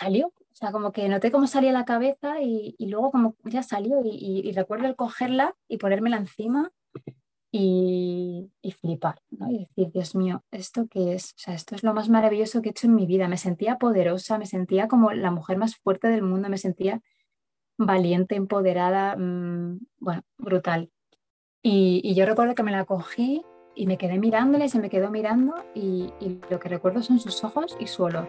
salió. O sea, como que noté cómo salía la cabeza y, luego como ya salió y, recuerdo el cogerla y ponérmela encima y, flipar, ¿no? Y decir, Dios mío, ¿esto qué es? O sea, esto es lo más maravilloso que he hecho en mi vida. Me sentía poderosa, me sentía como la mujer más fuerte del mundo, me sentía valiente, empoderada, mm, bueno, brutal. Y, yo recuerdo que me la cogí y me quedé mirándola y se me quedó mirando y, y lo que recuerdo son sus ojos y su olor.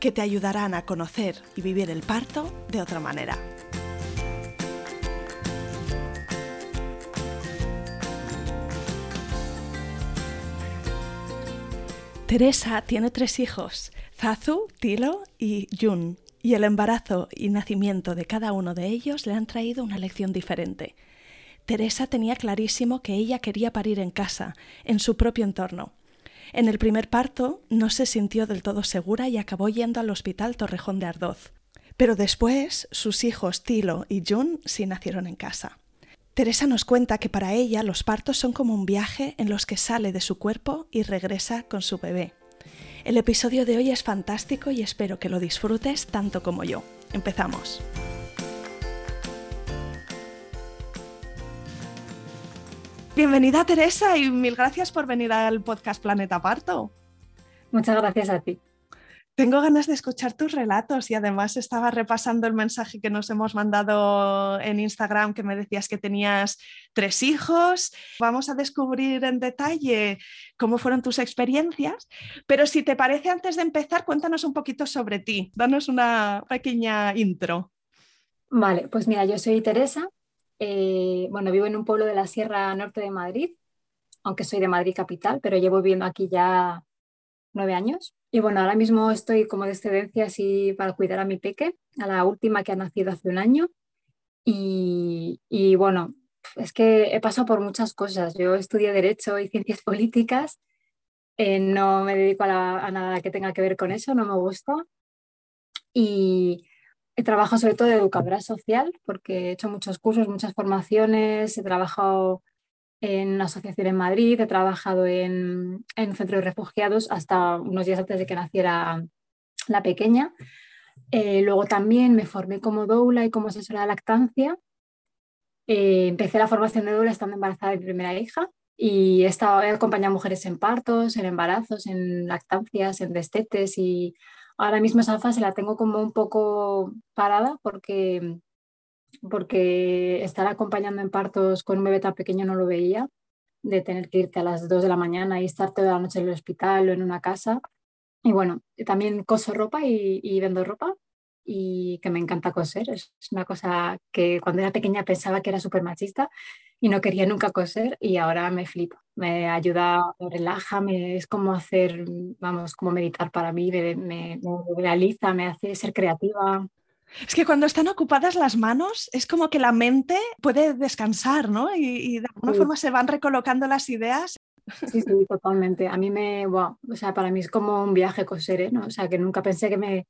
que te ayudarán a conocer y vivir el parto de otra manera. Teresa tiene tres hijos, Zazu, Tilo y Jun, y el embarazo y nacimiento de cada uno de ellos le han traído una lección diferente. Teresa tenía clarísimo que ella quería parir en casa, en su propio entorno, en el primer parto no se sintió del todo segura y acabó yendo al hospital Torrejón de Ardoz. Pero después sus hijos Tilo y Jun sí nacieron en casa. Teresa nos cuenta que para ella los partos son como un viaje en los que sale de su cuerpo y regresa con su bebé. El episodio de hoy es fantástico y espero que lo disfrutes tanto como yo. Empezamos. Bienvenida Teresa y mil gracias por venir al podcast Planeta Parto. Muchas gracias a ti. Tengo ganas de escuchar tus relatos y además estaba repasando el mensaje que nos hemos mandado en Instagram que me decías que tenías tres hijos. Vamos a descubrir en detalle cómo fueron tus experiencias, pero si te parece antes de empezar, cuéntanos un poquito sobre ti. Danos una pequeña intro. Vale, pues mira, yo soy Teresa, eh, bueno, vivo en un pueblo de la Sierra Norte de Madrid, aunque soy de Madrid capital, pero llevo viviendo aquí ya nueve años. Y bueno, ahora mismo estoy como de excedencia así para cuidar a mi peque, a la última que ha nacido hace un año. Y, bueno, es que he pasado por muchas cosas. Yo estudié Derecho y Ciencias Políticas. Eh, no me dedico a, a, nada que tenga que ver con eso, no me gusta. Y, He trabajado sobre todo de educadora social porque he hecho muchos cursos, muchas formaciones, he trabajado en una asociación en Madrid, he trabajado en, en un centro de refugiados hasta unos días antes de que naciera la pequeña. Eh, luego también me formé como doula y como asesora de lactancia. Eh, empecé la formación de doula estando embarazada de mi primera hija y he, estado, acompañado a mujeres en partos, en embarazos, en lactancias, en destetes y Ahora mismo esa fase la tengo como un poco parada porque, porque estar acompañando en partos con un bebé tan pequeño no lo veía, de tener que irte a las 2 de la mañana y estar toda la noche en el hospital o en una casa. Y bueno, también coso ropa y, y vendo ropa y que me encanta coser. Es una cosa que cuando era pequeña pensaba que era súper machista y no quería nunca coser y ahora me flipa. Me ayuda, me relaja, me, es como hacer, vamos, como meditar para mí, me, me, realiza, me hace ser creativa. Es que cuando están ocupadas las manos es como que la mente puede descansar, ¿no? Y, de alguna forma se van recolocando las ideas. Sí, sí, totalmente. A mí me, wow, o sea, para mí es como un viaje coser, ¿eh? ¿no? O sea, que nunca pensé que me,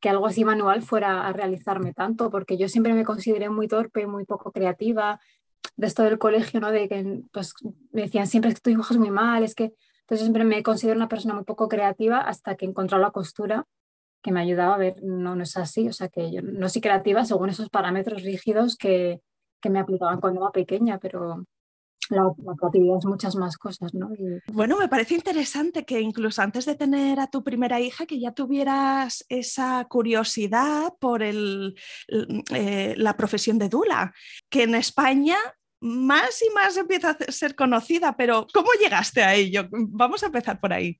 que algo así manual fuera a realizarme tanto, porque yo siempre me consideré muy torpe, muy poco creativa, de esto del colegio, ¿no? De que pues, me decían siempre que tu dibujas muy mal, es que entonces siempre me considero una persona muy poco creativa hasta que encontré la costura que me ayudaba a ver, no, no es así, o sea que yo no soy creativa según esos parámetros rígidos que, que me aplicaban cuando era pequeña, pero, la, creatividad es muchas más cosas, ¿no? Bueno, me parece interesante que incluso antes de tener a tu primera hija, que ya tuvieras esa curiosidad por el, eh, la profesión de Dula, que en España más y más empieza a ser conocida, pero ¿cómo llegaste a ello? Vamos a empezar por ahí.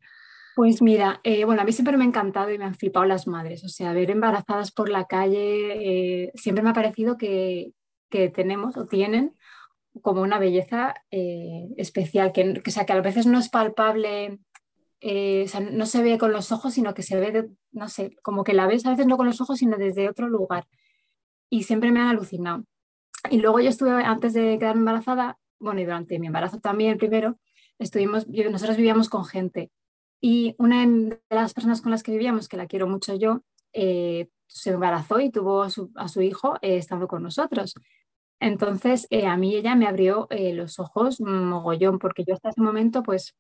Pues mira, eh, bueno, a mí siempre me ha encantado y me han flipado las madres. O sea, ver embarazadas por la calle, eh, siempre me ha parecido que, tenemos o tienen como una belleza eh, especial, que, sea, que a veces no es palpable, o sea, no se ve con los ojos, sino que se ve, no sé, como que la ves a veces no con los ojos, sino desde otro lugar. Y siempre me han alucinado. Y luego yo estuve, antes de quedarme embarazada, bueno, y durante mi embarazo también primero, estuvimos, nosotros vivíamos con gente y una de las personas con las que vivíamos, que la quiero mucho yo, eh, se embarazó y tuvo a su, hijo eh, estando con nosotros. Entonces, eh, a mí ella me abrió los ojos mogollón, porque yo hasta ese momento, pues,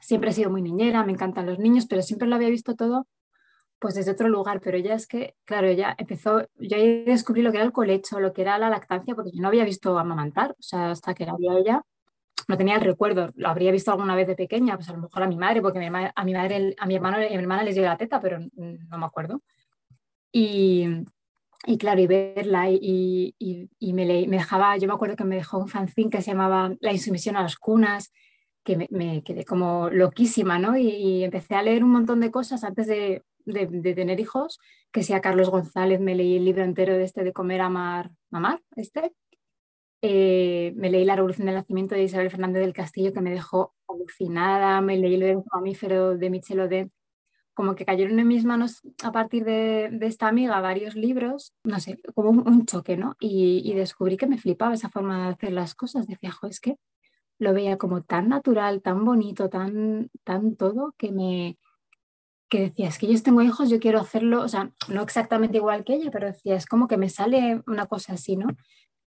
siempre he sido muy niñera, me encantan los niños, pero siempre lo había visto todo, pues, desde otro lugar. Pero ella es que, claro, ella empezó, yo ahí descubrí lo que era el colecho, lo que era la lactancia, porque yo no había visto amamantar, o sea, hasta que la vi ella, no tenía el recuerdo, lo habría visto alguna vez de pequeña, pues a lo mejor a mi madre, porque a mi madre, a mi hermano y a mi hermana les dio la teta, pero no me acuerdo. Y, y claro, y verla y, y, me, me, dejaba, yo me acuerdo que me dejó un fanzine que se llamaba La insumisión a las cunas, que me, quedé como loquísima, ¿no? Y, empecé a leer un montón de cosas antes de, de, de, tener hijos, que sea Carlos González, me leí el libro entero de este de Comer, Amar, Mamar, este, eh, me leí La Revolución del Nacimiento de Isabel Fernández del Castillo, que me dejó alucinada, me leí El mamífero de Michel Odé, como que cayeron en mis manos a partir de, esta amiga varios libros, no sé, como un, choque, ¿no? Y, descubrí que me flipaba esa forma de hacer las cosas. Decía, jo, es que lo veía como tan natural, tan bonito, tan, tan todo, que me que decía, es que yo tengo hijos, yo quiero hacerlo, o sea, no exactamente igual que ella, pero decía, es como que me sale una cosa así, ¿no?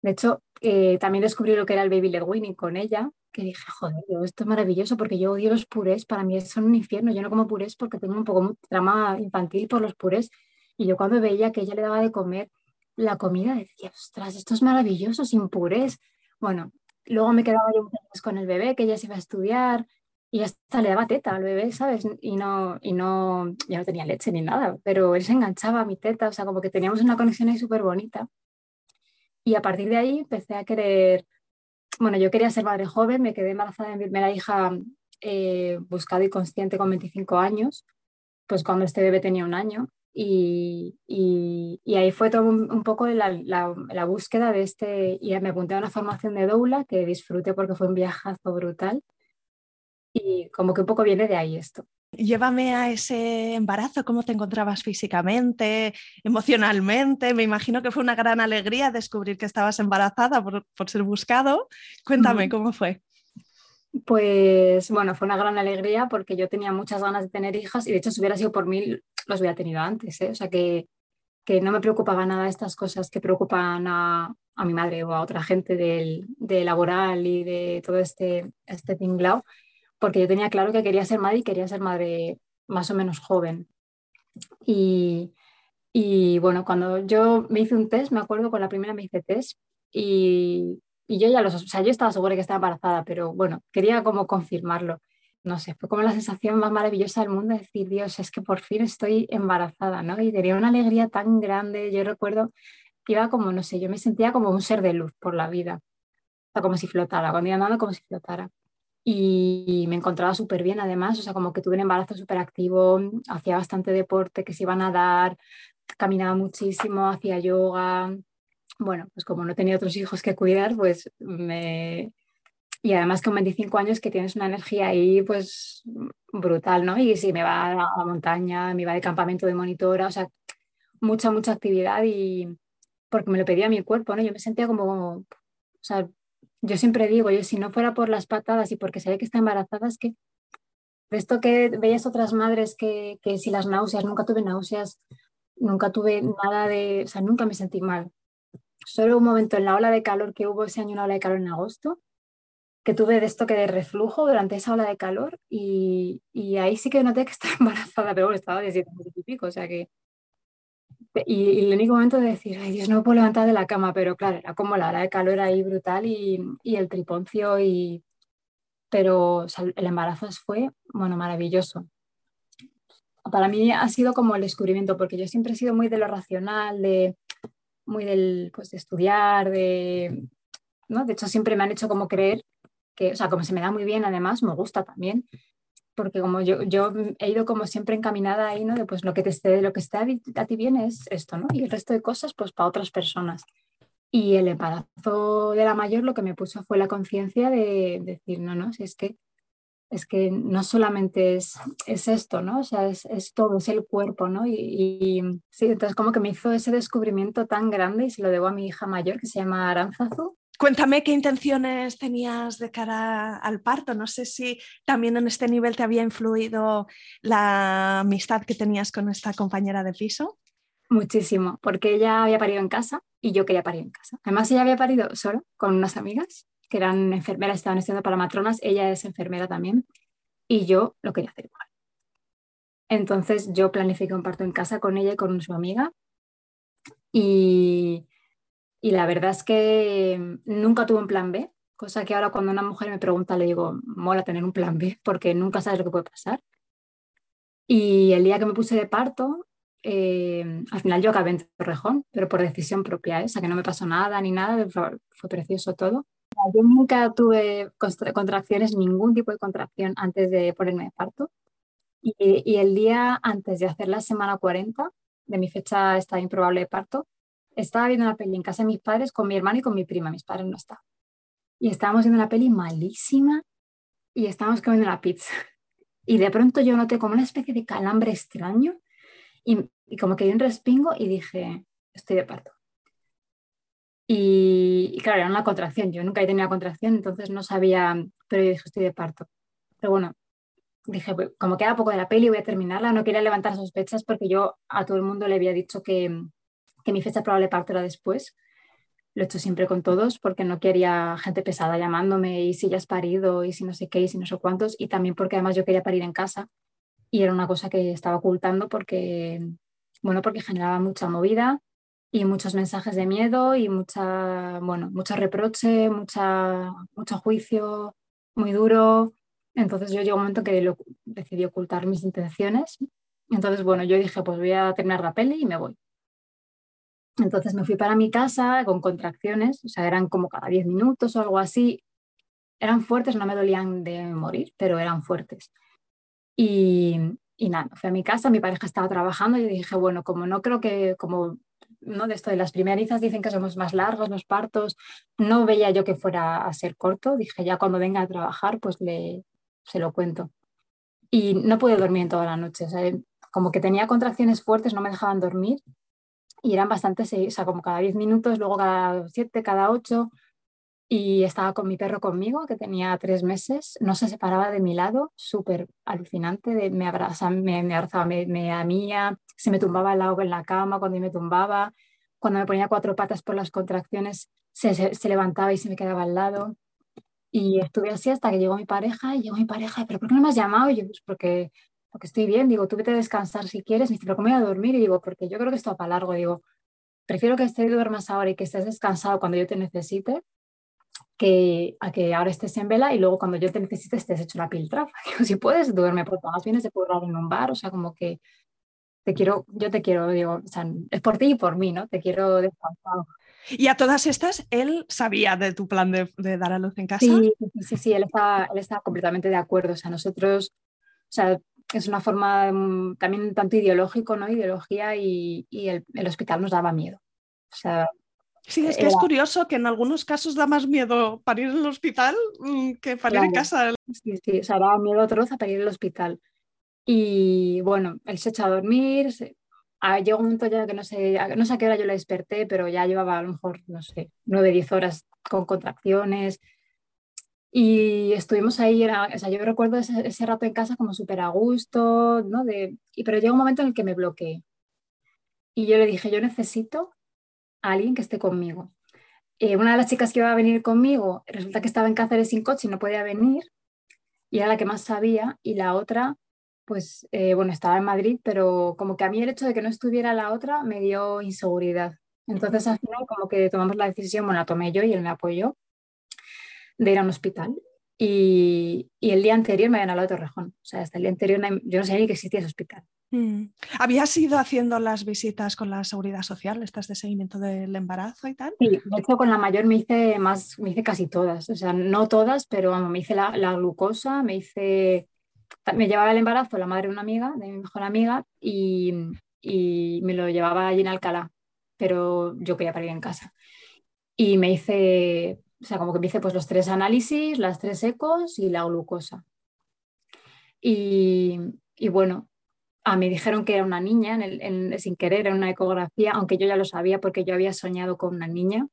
De hecho, eh, también descubrí lo que era el baby led weaning con ella, que dije, joder, esto es maravilloso porque yo odio los purés, para mí son un infierno, yo no como purés porque tengo un poco un trama infantil por los purés. Y yo cuando veía que ella le daba de comer la comida, decía, ostras, esto es maravilloso, sin purés. Bueno, luego me quedaba yo con el bebé, que ella se iba a estudiar, y hasta le daba teta al bebé, ¿sabes? Y no, y no, ya no tenía leche ni nada, pero él se enganchaba a mi teta, o sea, como que teníamos una conexión ahí súper bonita. Y a partir de ahí empecé a querer, bueno, yo quería ser madre joven, me quedé embarazada de mi primera hija eh, buscada y consciente con 25 años, pues cuando este bebé tenía un año. Y, y, ahí fue todo un, poco la, la, la, búsqueda de este, y me apunté a una formación de doula que disfruté porque fue un viajazo brutal. Y como que un poco viene de ahí esto. Llévame a ese embarazo, cómo te encontrabas físicamente, emocionalmente. Me imagino que fue una gran alegría descubrir que estabas embarazada por, ser buscado. Cuéntame cómo fue. Pues bueno, fue una gran alegría porque yo tenía muchas ganas de tener hijas y de hecho si hubiera sido por mí los hubiera tenido antes. ¿eh? O sea que, que, no me preocupaba nada estas cosas que preocupan a, a mi madre o a otra gente del, de laboral y de todo este, este tinglao porque yo tenía claro que quería ser madre y quería ser madre más o menos joven. Y, bueno, cuando yo me hice un test, me acuerdo con la primera me hice test y, y yo ya lo, o sea, yo estaba segura que estaba embarazada, pero bueno, quería como confirmarlo. No sé, fue como la sensación más maravillosa del mundo decir, Dios, es que por fin estoy embarazada, ¿no? Y tenía una alegría tan grande. Yo recuerdo iba como, no sé, yo me sentía como un ser de luz por la vida. O sea, como si flotara, cuando iba andando como si flotara y me encontraba súper bien además, o sea, como que tuve un embarazo súper activo, hacía bastante deporte, que se iba a nadar, caminaba muchísimo, hacía yoga. Bueno, pues como no tenía otros hijos que cuidar, pues me... Y además con 25 años que tienes una energía ahí pues brutal, ¿no? Y sí, me va a la montaña, me iba de campamento de monitora, o sea, mucha, mucha actividad y porque me lo pedía mi cuerpo, ¿no? Yo me sentía como, o sea, yo siempre digo, yo si no fuera por las patadas y porque ve que está embarazada, es que de esto que veías otras madres que, que si las náuseas, nunca tuve náuseas, nunca tuve nada de, o sea, nunca me sentí mal. Solo un momento en la ola de calor que hubo ese año, una ola de calor en agosto, que tuve de esto que de reflujo durante esa ola de calor y, y ahí sí que noté que estaba embarazada, pero bueno, estaba de siete meses y pico, o sea que y, el único momento de decir, ay Dios, no me puedo levantar de la cama, pero claro, era como la hora de calor ahí brutal y, y el triponcio, y... pero el embarazo fue, bueno, maravilloso. Para mí ha sido como el descubrimiento, porque yo siempre he sido muy de lo racional, de, muy del, pues, de estudiar, de, ¿no? De hecho, siempre me han hecho como creer que, o sea, como se me da muy bien, además, me gusta también, porque como yo, yo he ido como siempre encaminada ahí, ¿no? De pues lo que te esté, lo que esté a, ti bien es esto, ¿no? Y el resto de cosas, pues para otras personas. Y el embarazo de la mayor lo que me puso fue la conciencia de, decir, no, no, si es que es que no solamente es, es esto, ¿no? O sea, es, es, todo, es el cuerpo, ¿no? Y, y, sí, entonces como que me hizo ese descubrimiento tan grande y se lo debo a mi hija mayor que se llama Aranzazu Cuéntame qué intenciones tenías de cara al parto. No sé si también en este nivel te había influido la amistad que tenías con esta compañera de piso. Muchísimo, porque ella había parido en casa y yo quería parir en casa. Además, ella había parido solo con unas amigas que eran enfermeras, estaban estudiando para matronas, ella es enfermera también y yo lo quería hacer igual. Entonces yo planifiqué un parto en casa con ella y con su amiga y y la verdad es que nunca tuve un plan B, cosa que ahora cuando una mujer me pregunta le digo, mola tener un plan B, porque nunca sabes lo que puede pasar. Y el día que me puse de parto, eh, al final yo acabé en Torrejón, pero por decisión propia, ¿eh? que no me pasó nada ni nada, fue, precioso todo. Yo nunca tuve contracciones, ningún tipo de contracción antes de ponerme de parto. Y, y, el día antes de hacer la semana 40 de mi fecha está improbable de parto, estaba viendo una peli en casa de mis padres con mi hermano y con mi prima, mis padres no estaban. Y estábamos viendo una peli malísima y estábamos comiendo la pizza. Y de pronto yo noté como una especie de calambre extraño y, como que di un respingo y dije, estoy de parto. Y, claro, era una contracción. Yo nunca he tenido contracción, entonces no sabía, pero yo dije, estoy de parto. Pero bueno, dije, como queda poco de la peli, voy a terminarla. No quería levantar sospechas porque yo a todo el mundo le había dicho que, que mi fecha probable parto era después. Lo he hecho siempre con todos porque no quería gente pesada llamándome y si ya has parido y si no sé qué y si no sé cuántos. Y también porque además yo quería parir en casa y era una cosa que estaba ocultando porque, bueno, porque generaba mucha movida y muchos mensajes de miedo y mucha, bueno, mucho reproche, mucha, mucho juicio muy duro. Entonces yo llegó un momento que decidí ocultar mis intenciones. Entonces, bueno, yo dije, pues voy a terminar la peli y me voy. Entonces me fui para mi casa con contracciones, o sea, eran como cada 10 minutos o algo así. Eran fuertes, no me dolían de morir, pero eran fuertes. Y, nada, fui a mi casa, mi pareja estaba trabajando y dije, bueno, como no creo que, como ¿no? de esto de las primerizas dicen que somos más largos los partos, no veía yo que fuera a ser corto, dije ya cuando venga a trabajar pues le, se lo cuento. Y no pude dormir en toda la noche, o sea, como que tenía contracciones fuertes, no me dejaban dormir y eran bastante, o sea, como cada 10 minutos, luego cada 7, cada 8, y estaba con mi perro conmigo, que tenía tres meses, no se separaba de mi lado, súper alucinante, de, me, abraza, me, me abrazaba, me, me amía, se me tumbaba al lado en la cama cuando me tumbaba, cuando me ponía cuatro patas por las contracciones, se, se, levantaba y se me quedaba al lado. Y estuve así hasta que llegó mi pareja y llegó mi pareja, pero ¿por qué no me has llamado? Y yo, pues porque porque estoy bien, digo, tú vete a descansar si quieres, me dice, pero ¿cómo voy a dormir? Y digo, porque yo creo que esto va para largo, digo, prefiero que estés duermas ahora y que estés descansado cuando yo te necesite, que a que ahora estés en vela y luego cuando yo te necesite estés hecho la piltrafa. Digo, si puedes, duerme, porque más vienes de currar en un bar, o sea, como que te quiero, yo te quiero, digo, o sea, es por ti y por mí, ¿no? Te quiero descansado. Y a todas estas, él sabía de tu plan de, de dar a luz en casa. Sí, sí, sí, él estaba, él estaba completamente de acuerdo. O sea, nosotros, o sea, es una forma mm, también tanto ideológico, ¿no? Ideología y, el, hospital nos daba miedo. O sea, sí, es que es curioso que en algunos casos da más miedo parir en el hospital mm, que parir en casa. Sí, sí, o sea, daba miedo atroz a parir en el hospital. Y bueno, él se echó a dormir, ah, llegó un momento ya que no sé, no sé a qué hora yo le desperté, pero ya llevaba a lo mejor, no sé, nueve, diez horas con contracciones, y estuvimos ahí, era, o sea, yo recuerdo ese, ese rato en casa como súper a gusto, ¿no? De, y, pero llegó un momento en el que me bloqueé. Y yo le dije, yo necesito a alguien que esté conmigo. Eh, una de las chicas que iba a venir conmigo, resulta que estaba en Cáceres sin coche y no podía venir, y era la que más sabía, y la otra, pues, eh, bueno, estaba en Madrid, pero como que a mí el hecho de que no estuviera la otra me dio inseguridad. Entonces al final como que tomamos la decisión, bueno, la tomé yo y él me apoyó de ir a un hospital. Y, y, el día anterior me habían hablado de Torrejón. O sea, hasta el día anterior yo no sabía ni que existía ese hospital. Mm. ¿Habías ido haciendo las visitas con la seguridad social, estas de seguimiento del embarazo y tal? Sí, de hecho con la mayor me hice más, me hice casi todas. O sea, no todas, pero vamos, me hice la, la glucosa, me hice me llevaba el embarazo la madre de una amiga, de mi mejor amiga, y, y me lo llevaba allí en Alcalá, pero yo quería parir en casa. Y me hice, o sea, como que me hice pues los tres análisis, las tres ecos y la glucosa. Y, y bueno, a mí dijeron que era una niña, sin querer, en una ecografía, aunque yo ya lo sabía porque yo había soñado con una niña.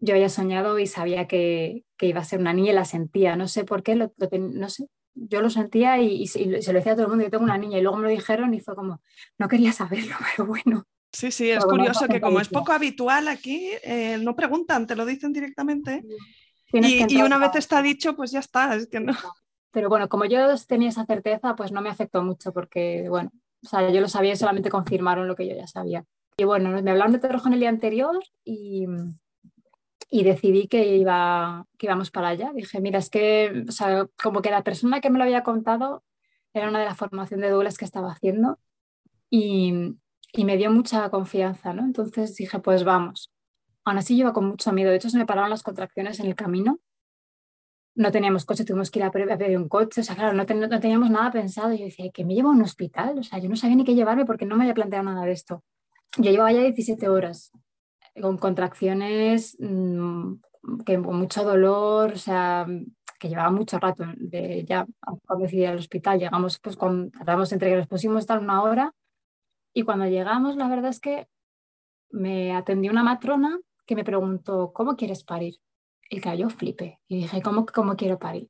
Yo había soñado y sabía que, que iba a ser una niña y la sentía. No sé por qué, lo, no sé, yo lo sentía y, se lo decía a todo el mundo, yo tengo una niña y luego me lo dijeron y fue como, no quería saberlo, pero bueno. Sí, sí, es curioso que como es poco habitual aquí, eh, no preguntan, te lo dicen directamente. Y, y, una vez está dicho, pues ya está, es que no. Pero bueno, como yo tenía esa certeza, pues no me afectó mucho porque, bueno, o sea, yo lo sabía y solamente confirmaron lo que yo ya sabía. Y bueno, me hablaron de en el día anterior y, y decidí que, iba, que íbamos para allá. Dije, mira, es que, o sea, como que la persona que me lo había contado era una de las formaciones de Douglas que estaba haciendo y, y me dio mucha confianza, ¿no? Entonces dije, pues vamos. Aún así, iba con mucho miedo. De hecho, se me pararon las contracciones en el camino no teníamos coche, tuvimos que ir a pedir un coche, o sea, claro, no, teníamos nada pensado. Yo decía, ¿que me llevo a un hospital? O sea, yo no sabía ni qué llevarme porque no me había planteado nada de esto. Yo llevaba ya 17 horas con contracciones, mm, que, con mucho dolor, o sea, que llevaba mucho rato de ya cuando decidí ir al hospital. Llegamos, pues, con, tardamos entre que nos pusimos estar una hora y cuando llegamos, la verdad es que me atendió una matrona que me preguntó, ¿cómo quieres parir? Y claro, yo y dije, ¿cómo, ¿cómo quiero parir?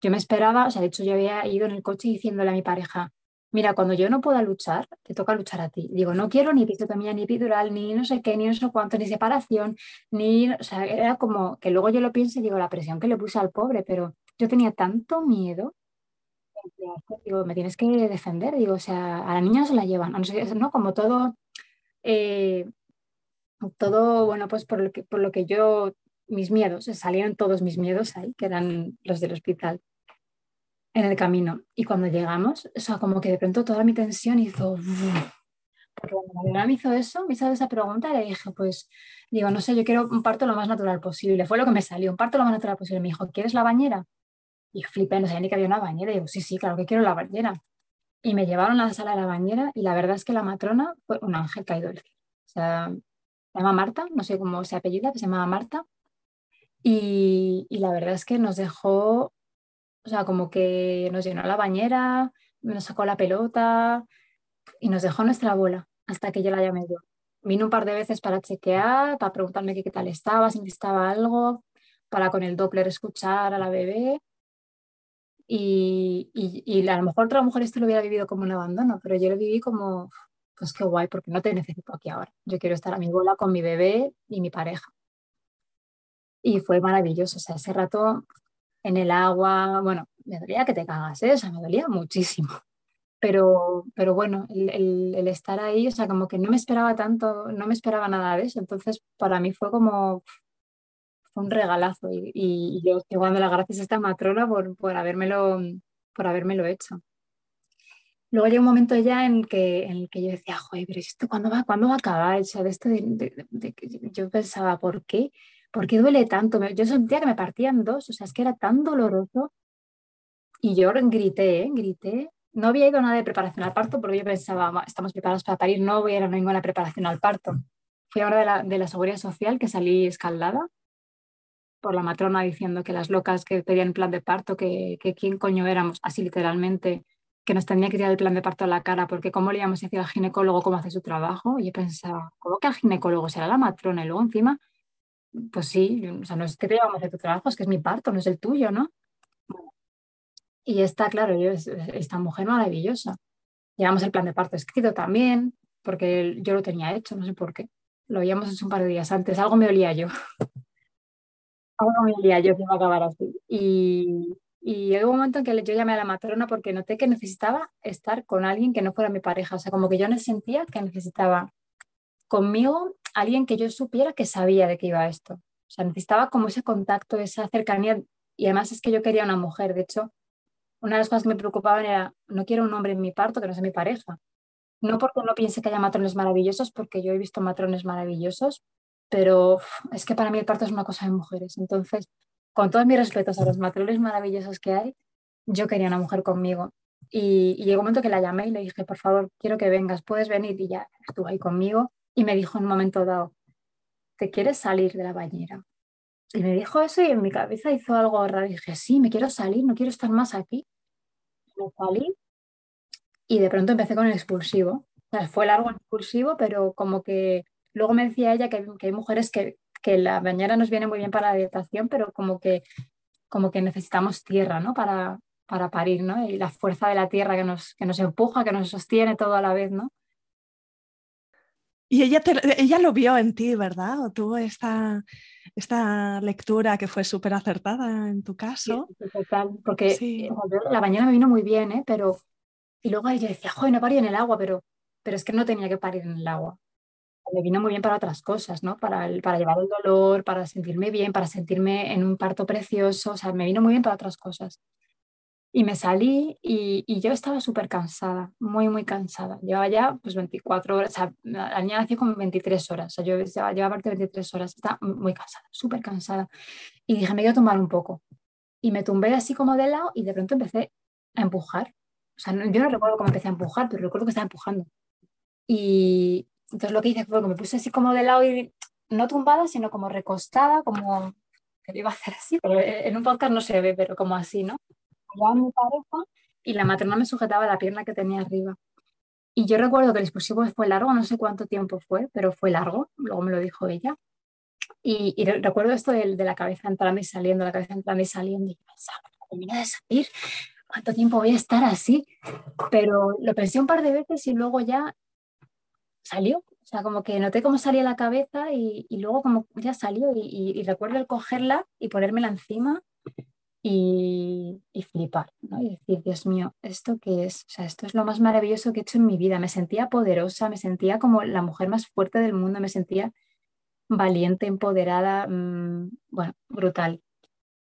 Yo me esperaba, o sea, de hecho yo había ido en el coche diciéndole a mi pareja, mira, cuando yo no pueda luchar, te toca luchar a ti. Digo, no quiero ni episiotomía, ni epidural, ni no sé qué, ni no sé cuánto, ni separación, ni, o sea, era como que luego yo lo pienso y digo, la presión que le puse al pobre, pero yo tenía tanto miedo. Digo, me tienes que defender, digo, o sea, a la niña no se la llevan, no, no como todo, eh, todo, bueno, pues por lo que, por lo que yo mis miedos, salieron todos mis miedos ahí, que eran los del hospital, en el camino. Y cuando llegamos, o sea, como que de pronto toda mi tensión hizo... Porque cuando la me hizo eso, me hizo esa pregunta, le dije, pues, digo, no sé, yo quiero un parto lo más natural posible. Fue lo que me salió, un parto lo más natural posible. Me dijo, ¿quieres la bañera? Y flipé, no sabía ni que había una bañera. Y digo, sí, sí, claro que quiero la bañera. Y me llevaron a la sala de la bañera y la verdad es que la matrona fue un ángel caído del cielo. O sea, se llama Marta, no sé cómo se apellida, se llama Marta. Y, la verdad es que nos dejó, o sea, como que nos llenó la bañera, nos sacó la pelota y nos dejó nuestra bola hasta que yo la llamé yo. Vino un par de veces para chequear, para preguntarme qué, tal estaba, si necesitaba algo, para con el Doppler escuchar a la bebé. Y, y, a lo mejor otra mujer esto lo hubiera vivido como un abandono, pero yo lo viví como, pues qué guay, porque no te necesito aquí ahora. Yo quiero estar a mi bola con mi bebé y mi pareja y fue maravilloso. O sea, ese rato en el agua, bueno, me dolía que te cagas, ¿eh? o sea, me dolía muchísimo. Pero, pero bueno, el, el, estar ahí, o sea, como que no me esperaba tanto, no me esperaba nada de eso. Entonces, para mí fue como un regalazo y, yo estoy dando las gracias a esta matrona por, por, habérmelo, por habérmelo hecho. Luego llegó un momento ya en, que, en el que yo decía, joder, pero ¿esto cuándo va, cuándo va a acabar? Esto yo pensaba, ¿por qué? ¿por qué duele tanto? Yo sentía que me partían dos, o sea, es que era tan doloroso. Y yo grité, grité. No había ido nada de preparación al parto porque yo pensaba, estamos preparados para parir, no voy a ir a ninguna preparación al parto. Fui ahora de la, de la Seguridad Social que salí escaldada por la matrona diciendo que las locas que pedían plan de parto, que, que quién coño éramos, así literalmente, que nos tenía que tirar el plan de parto a la cara, porque cómo le íbamos a decir al ginecólogo cómo hace su trabajo. Y yo pensaba, ¿cómo que al ginecólogo será la matrona? Y luego encima pues sí, o sea, no es que te llevamos a hacer tu trabajo, es que es mi parto, no es el tuyo, ¿no? Y está, claro, yo, esta mujer maravillosa. Llevamos el plan de parto escrito también, porque yo lo tenía hecho, no sé por qué. Lo habíamos un par de días antes, algo me olía yo. Me olía yo acabar así. Y, y hubo un momento en que yo llamé a la matrona porque noté que necesitaba estar con alguien que no fuera mi pareja. O sea, como que yo sentía que necesitaba conmigo alguien que yo supiera que sabía de qué iba esto. O sea, necesitaba como ese contacto, esa cercanía. Y además es que yo quería una mujer. De hecho, una de las cosas que me preocupaban era, no quiero un hombre en mi parto que no sea mi pareja. No porque no piense que haya matrones maravillosos, porque yo he visto matrones maravillosos, pero es que para mí el parto es una cosa de mujeres. Entonces, con todos mis respetos a los matrones maravillosos que hay, yo quería una mujer conmigo. Y, y, llegó un momento que la llamé y le dije, por favor, quiero que vengas, puedes venir. Y ya estuvo ahí conmigo y me dijo en un momento dado, ¿te quieres salir de la bañera? Y me dijo eso y en mi cabeza hizo algo raro. Y dije, sí, me quiero salir, no quiero estar más aquí. Me salí y de pronto empecé con el expulsivo. O sea, fue largo el expulsivo, pero como que luego me decía ella que, que hay mujeres que, que, la bañera nos viene muy bien para la dietación, pero como que, como que necesitamos tierra, ¿no? Para, para parir, ¿no? Y la fuerza de la tierra que nos, que nos empuja, que nos sostiene todo a la vez, ¿no? Y ella, ella lo vio en ti, ¿verdad? ¿O tuvo esta, esta lectura que fue súper acertada en tu caso? Sí, total, porque eh, la bañera me vino muy bien, ¿eh? Pero, y luego ella decía, joder, no parí en el agua, pero, pero es que no tenía que parir en el agua. Me vino muy bien para otras cosas, ¿no? Para, para llevar el dolor, para sentirme bien, para sentirme en un parto precioso, o sea, me vino muy bien para otras cosas. Y me salí y, y yo estaba súper cansada, muy, muy cansada. Llevaba ya pues 24 horas, o sea, la niña nació con 23 horas, o sea, yo llevaba, llevaba parte de 23 horas, estaba muy cansada, súper cansada. Y dije, me voy a tomar un poco. Y me tumbé así como de lado y de pronto empecé a empujar. O sea, yo no recuerdo cómo empecé a empujar, pero recuerdo que estaba empujando. Y entonces lo que hice fue que me puse así como de lado y no tumbada, sino como recostada, como que lo iba a hacer así, pero en un podcast no se ve, pero como así, ¿no? a mi pareja y la matrona me sujetaba la pierna que tenía arriba. Y yo recuerdo que el expulsivo fue largo, no sé cuánto tiempo fue, pero fue largo, luego me lo dijo ella. Y, recuerdo esto de, de, la cabeza entrando y saliendo, la cabeza entrando y saliendo, y pensaba, termina de salir, ¿cuánto tiempo voy a estar así? Pero lo pensé un par de veces y luego ya salió. O sea, como que noté cómo salía la cabeza y, y luego como ya salió y, y, recuerdo el cogerla y ponérmela encima y, flipar, ¿no? Y decir, Dios mío, ¿esto qué es? O sea, esto es lo más maravilloso que he hecho en mi vida. Me sentía poderosa, me sentía como la mujer más fuerte del mundo, me sentía valiente, empoderada, mmm, bueno, brutal.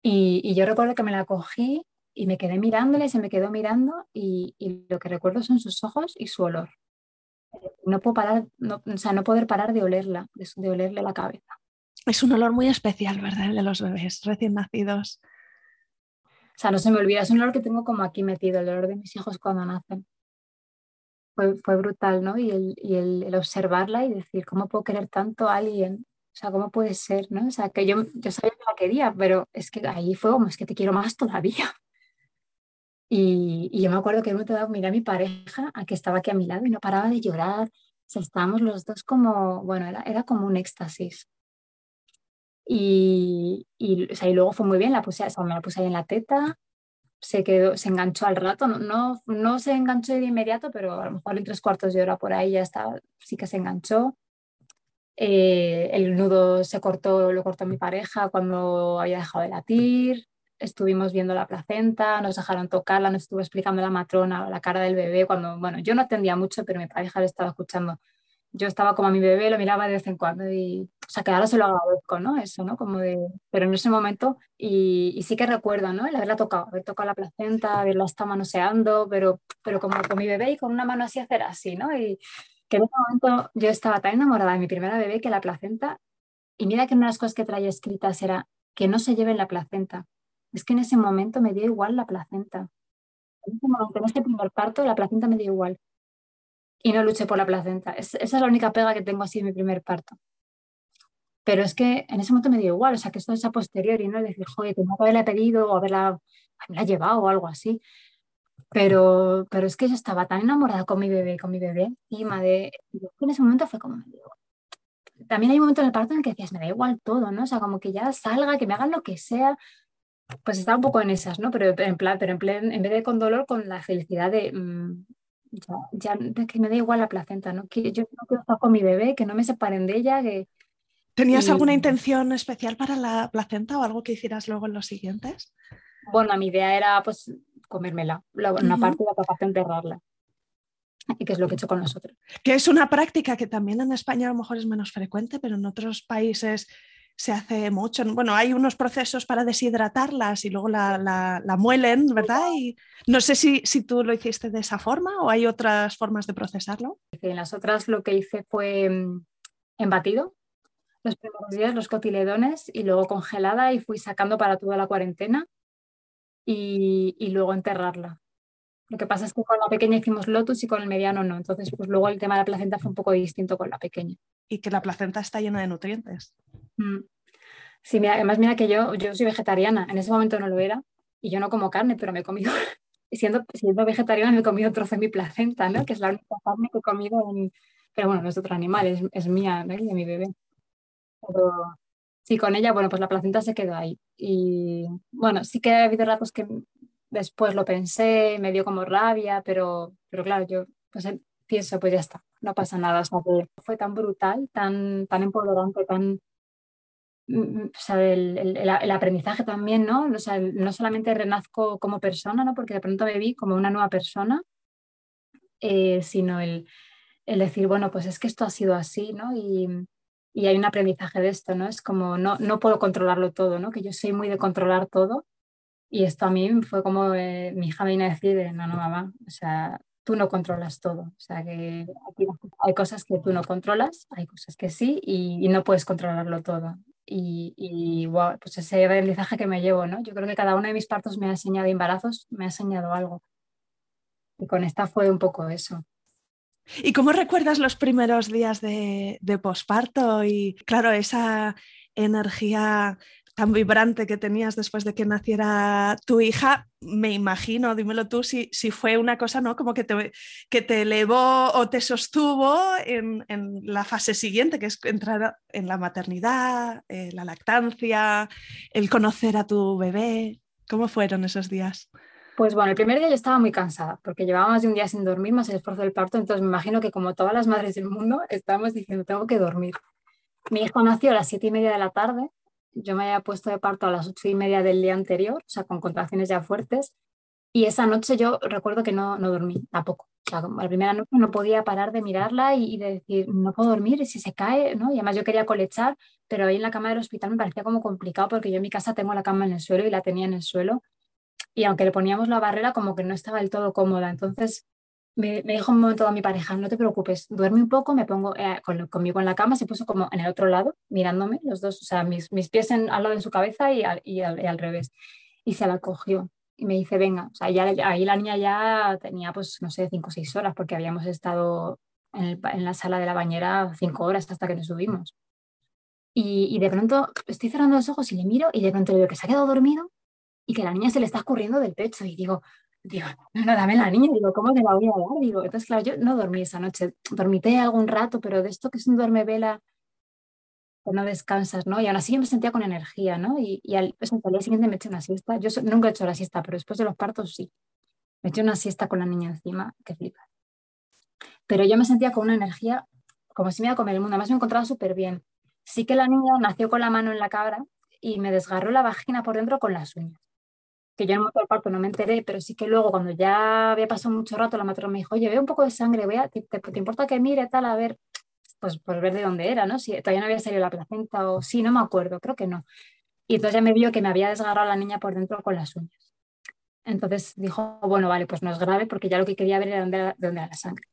Y, y, yo recuerdo que me la cogí y me quedé mirándola y se me quedó mirando y, y lo que recuerdo son sus ojos y su olor. No puedo parar, no, o sea, no poder parar de olerla, de, de olerle la cabeza. Es un olor muy especial, ¿verdad? El de los bebés recién nacidos. O sea, no se me olvida, es un olor que tengo como aquí metido, el olor de mis hijos cuando nacen. Fue, fue brutal, ¿no? Y, el, y el, el, observarla y decir, ¿cómo puedo querer tanto a alguien? O sea, ¿cómo puede ser, no? O sea, que yo, yo sabía que la quería, pero es que ahí fue como, es que te quiero más todavía. Y, y yo me acuerdo que en un momento miré a mi pareja, a que estaba aquí a mi lado, y no paraba de llorar. O sea, estábamos los dos como, bueno, era, era como un éxtasis. Y, y, o sea, y luego fue muy bien, la puse, o sea, me la puse ahí en la teta, se quedó, se enganchó al rato, no, no, no, se enganchó de inmediato, pero a lo mejor en tres cuartos de hora por ahí ya estaba, sí que se enganchó. Eh, el nudo se cortó, lo cortó mi pareja cuando había dejado de latir. Estuvimos viendo la placenta, nos dejaron tocarla, nos estuvo explicando la matrona la cara del bebé cuando, bueno, yo no entendía mucho, pero mi pareja le estaba escuchando yo estaba como a mi bebé, lo miraba de vez en cuando y, o sea, que ahora se lo agradezco, ¿no? Eso, ¿no? Como de, pero en ese momento, y, y sí que recuerdo, ¿no? El haberla tocado, haber tocado la placenta, haberla estado manoseando, pero, pero como con mi bebé y con una mano así hacer así, ¿no? Y que en ese momento yo estaba tan enamorada de mi primera bebé que la placenta, y mira que una de las cosas que traía escritas era que no se lleve la placenta. Es que en ese momento me dio igual la placenta. En ese momento, en este primer parto, la placenta me dio igual y no luché por la placenta. esa es la única pega que tengo así en mi primer parto. Pero es que en ese momento me dio igual, o sea, que esto es a posteriori, ¿no? Decir, joder, tengo que haberla pedido o haberla, haberla llevado o algo así. Pero, pero es que yo estaba tan enamorada con mi bebé, con mi bebé, encima de... En ese momento fue como... También hay un momento en el parto en que decías, me da igual todo, ¿no? O sea, como que ya salga, que me hagan lo que sea. Pues estaba un poco en esas, ¿no? Pero en plan, pero en, plan, en vez de con dolor, con la felicidad de, mmm, ya, ya que me da igual la placenta, ¿no? Que yo no quiero estar con mi bebé, que no me separen de ella. Que... ¿Tenías y... alguna intención especial para la placenta o algo que hicieras luego en los siguientes? Bueno, mi idea era pues comérmela, una uh -huh. parte de la de enterrarla. Y que es lo que he hecho con nosotros. Que es una práctica que también en España a lo mejor es menos frecuente, pero en otros países se hace mucho. Bueno, hay unos procesos para deshidratarlas y luego la, la, la muelen, ¿verdad? Y no sé si, si, tú lo hiciste de esa forma o hay otras formas de procesarlo. En las otras lo que hice fue mm, embatido los primeros días, los cotiledones y luego congelada y fui sacando para toda la cuarentena. y, y luego enterrarla. Lo que pasa es que con la pequeña hicimos lotus y con el mediano no. Entonces, pues luego el tema de la placenta fue un poco distinto con la pequeña. Y que la placenta está llena de nutrientes. Mm. Sí, mira, además mira que yo, yo soy vegetariana. En ese momento no lo era y yo no como carne, pero me he comido, siendo, siendo vegetariana me he comido trozo de mi placenta, ¿no? Que es la única carne que he comido en... Pero bueno, no es de otro animal, es, es mía, ¿no? De mi bebé. Pero sí, con ella, bueno, pues la placenta se quedó ahí. Y bueno, sí que ha habido ratos que Después lo pensé, me dio como rabia, pero, pero claro, yo pienso, pues ya está, no pasa nada. fue tan brutal, tan, tan empoderante, tan... Mm, mm, el, el, aprendizaje también, ¿no? O sea, no solamente renazco como persona, ¿no? Porque de pronto me vi como una nueva persona, eh, sino el, el decir, bueno, pues es que esto ha sido así, ¿no? Y, y hay un aprendizaje de esto, ¿no? Es como, no, no puedo controlarlo todo, ¿no? Que yo soy muy de controlar todo y esto a mí fue como eh, mi hija vino a decir, no, no, mamá, o sea, tú no controlas todo. O sea, que hay cosas que tú no controlas, hay cosas que sí, y, no puedes controlarlo todo. Y, y wow, pues ese aprendizaje que me llevo, ¿no? Yo creo que cada uno de mis partos me ha enseñado, embarazos, me ha enseñado algo. Y con esta fue un poco eso. ¿Y cómo recuerdas los primeros días de, de posparto? Y claro, esa energía tan vibrante que tenías después de que naciera tu hija, me imagino, dímelo tú, si, si fue una cosa ¿no? como que te, que te elevó o te sostuvo en, la fase siguiente, que es entrar en la maternidad, eh, la lactancia, el conocer a tu bebé. ¿Cómo fueron esos días? Pues bueno, el primer día yo estaba muy cansada porque llevaba más de un día sin dormir, más el esfuerzo del parto, entonces me imagino que como todas las madres del mundo estábamos diciendo, tengo que dormir. Mi hijo nació a las siete y media de la tarde yo me había puesto de parto a las ocho y media del día anterior, o sea, con contracciones ya fuertes, y esa noche yo recuerdo que no, no dormí tampoco. O sea, la primera noche no podía parar de mirarla y, de decir, no puedo dormir, y si se cae, ¿no? Y además yo quería colechar, pero ahí en la cama del hospital me parecía como complicado porque yo en mi casa tengo la cama en el suelo y la tenía en el suelo. Y aunque le poníamos la barrera, como que no estaba del todo cómoda. Entonces me, dijo un momento a mi pareja, no te preocupes, duerme un poco, me pongo eh, conmigo en la cama, se puso como en el otro lado, mirándome, los dos, o sea, mis, mis pies en, al lado de su cabeza y al, y, al, revés. Y se la cogió y me dice, venga, o sea, ya, ahí la niña ya tenía, pues, no sé, cinco o seis horas, porque habíamos estado en, en, la sala de la bañera cinco horas hasta que nos subimos. Y, y de pronto estoy cerrando los ojos y le miro y de pronto le veo que se ha quedado dormido y que la niña se le está escurriendo del pecho y digo, digo, no, no, dame la niña, digo, ¿cómo te la voy a dar? Digo, entonces, claro, yo no dormí esa noche, dormité algún rato, pero de esto que es un duerme vela, que no descansas, ¿no? Y aún así yo me sentía con energía, ¿no? Y, al, día siguiente me eché una siesta, yo nunca he hecho la siesta, pero después de los partos sí, me eché una siesta con la niña encima, que flipa. Pero yo me sentía con una energía como si me iba a comer el mundo, además me encontraba súper bien. Sí que la niña nació con la mano en la cabra y me desgarró la vagina por dentro con las uñas que yo en el momento del parto no me enteré, pero sí que luego cuando ya había pasado mucho rato, la matrona me dijo, oye, veo un poco de sangre, voy a, te, te, importa que mire tal? A ver, pues por ver de dónde era, ¿no? Si todavía no había salido la placenta o sí, no me acuerdo, creo que no. Y entonces ya me vio que me había desgarrado la niña por dentro con las uñas. Entonces dijo, bueno, vale, pues no es grave porque ya lo que quería ver era dónde, era, dónde era la sangre.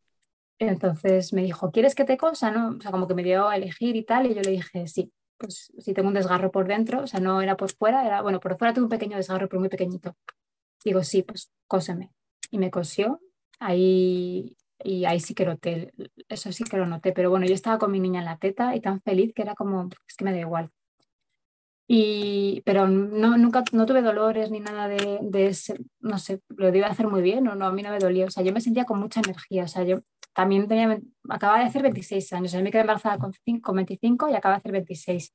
Entonces me dijo, ¿quieres que te cosa? ¿no? O sea, como que me dio a elegir y tal, y yo le dije, sí pues si tengo un desgarro por dentro, o sea, no era por fuera, era, bueno, por fuera tuve un pequeño desgarro, pero muy pequeñito. Digo, sí, pues cóseme. Y me cosió, ahí, y ahí sí que noté, eso sí que lo noté, pero bueno, yo estaba con mi niña en la teta y tan feliz que era como, es que me da igual. Y, pero no, nunca, no tuve dolores ni nada de, de ese, no sé, lo iba a hacer muy bien o no, a mí no me dolía, o sea, yo me sentía con mucha energía, o sea, yo también tenía, acababa de hacer 26 años, yo me quedé embarazada con, 5, 25 y acaba de hacer 26.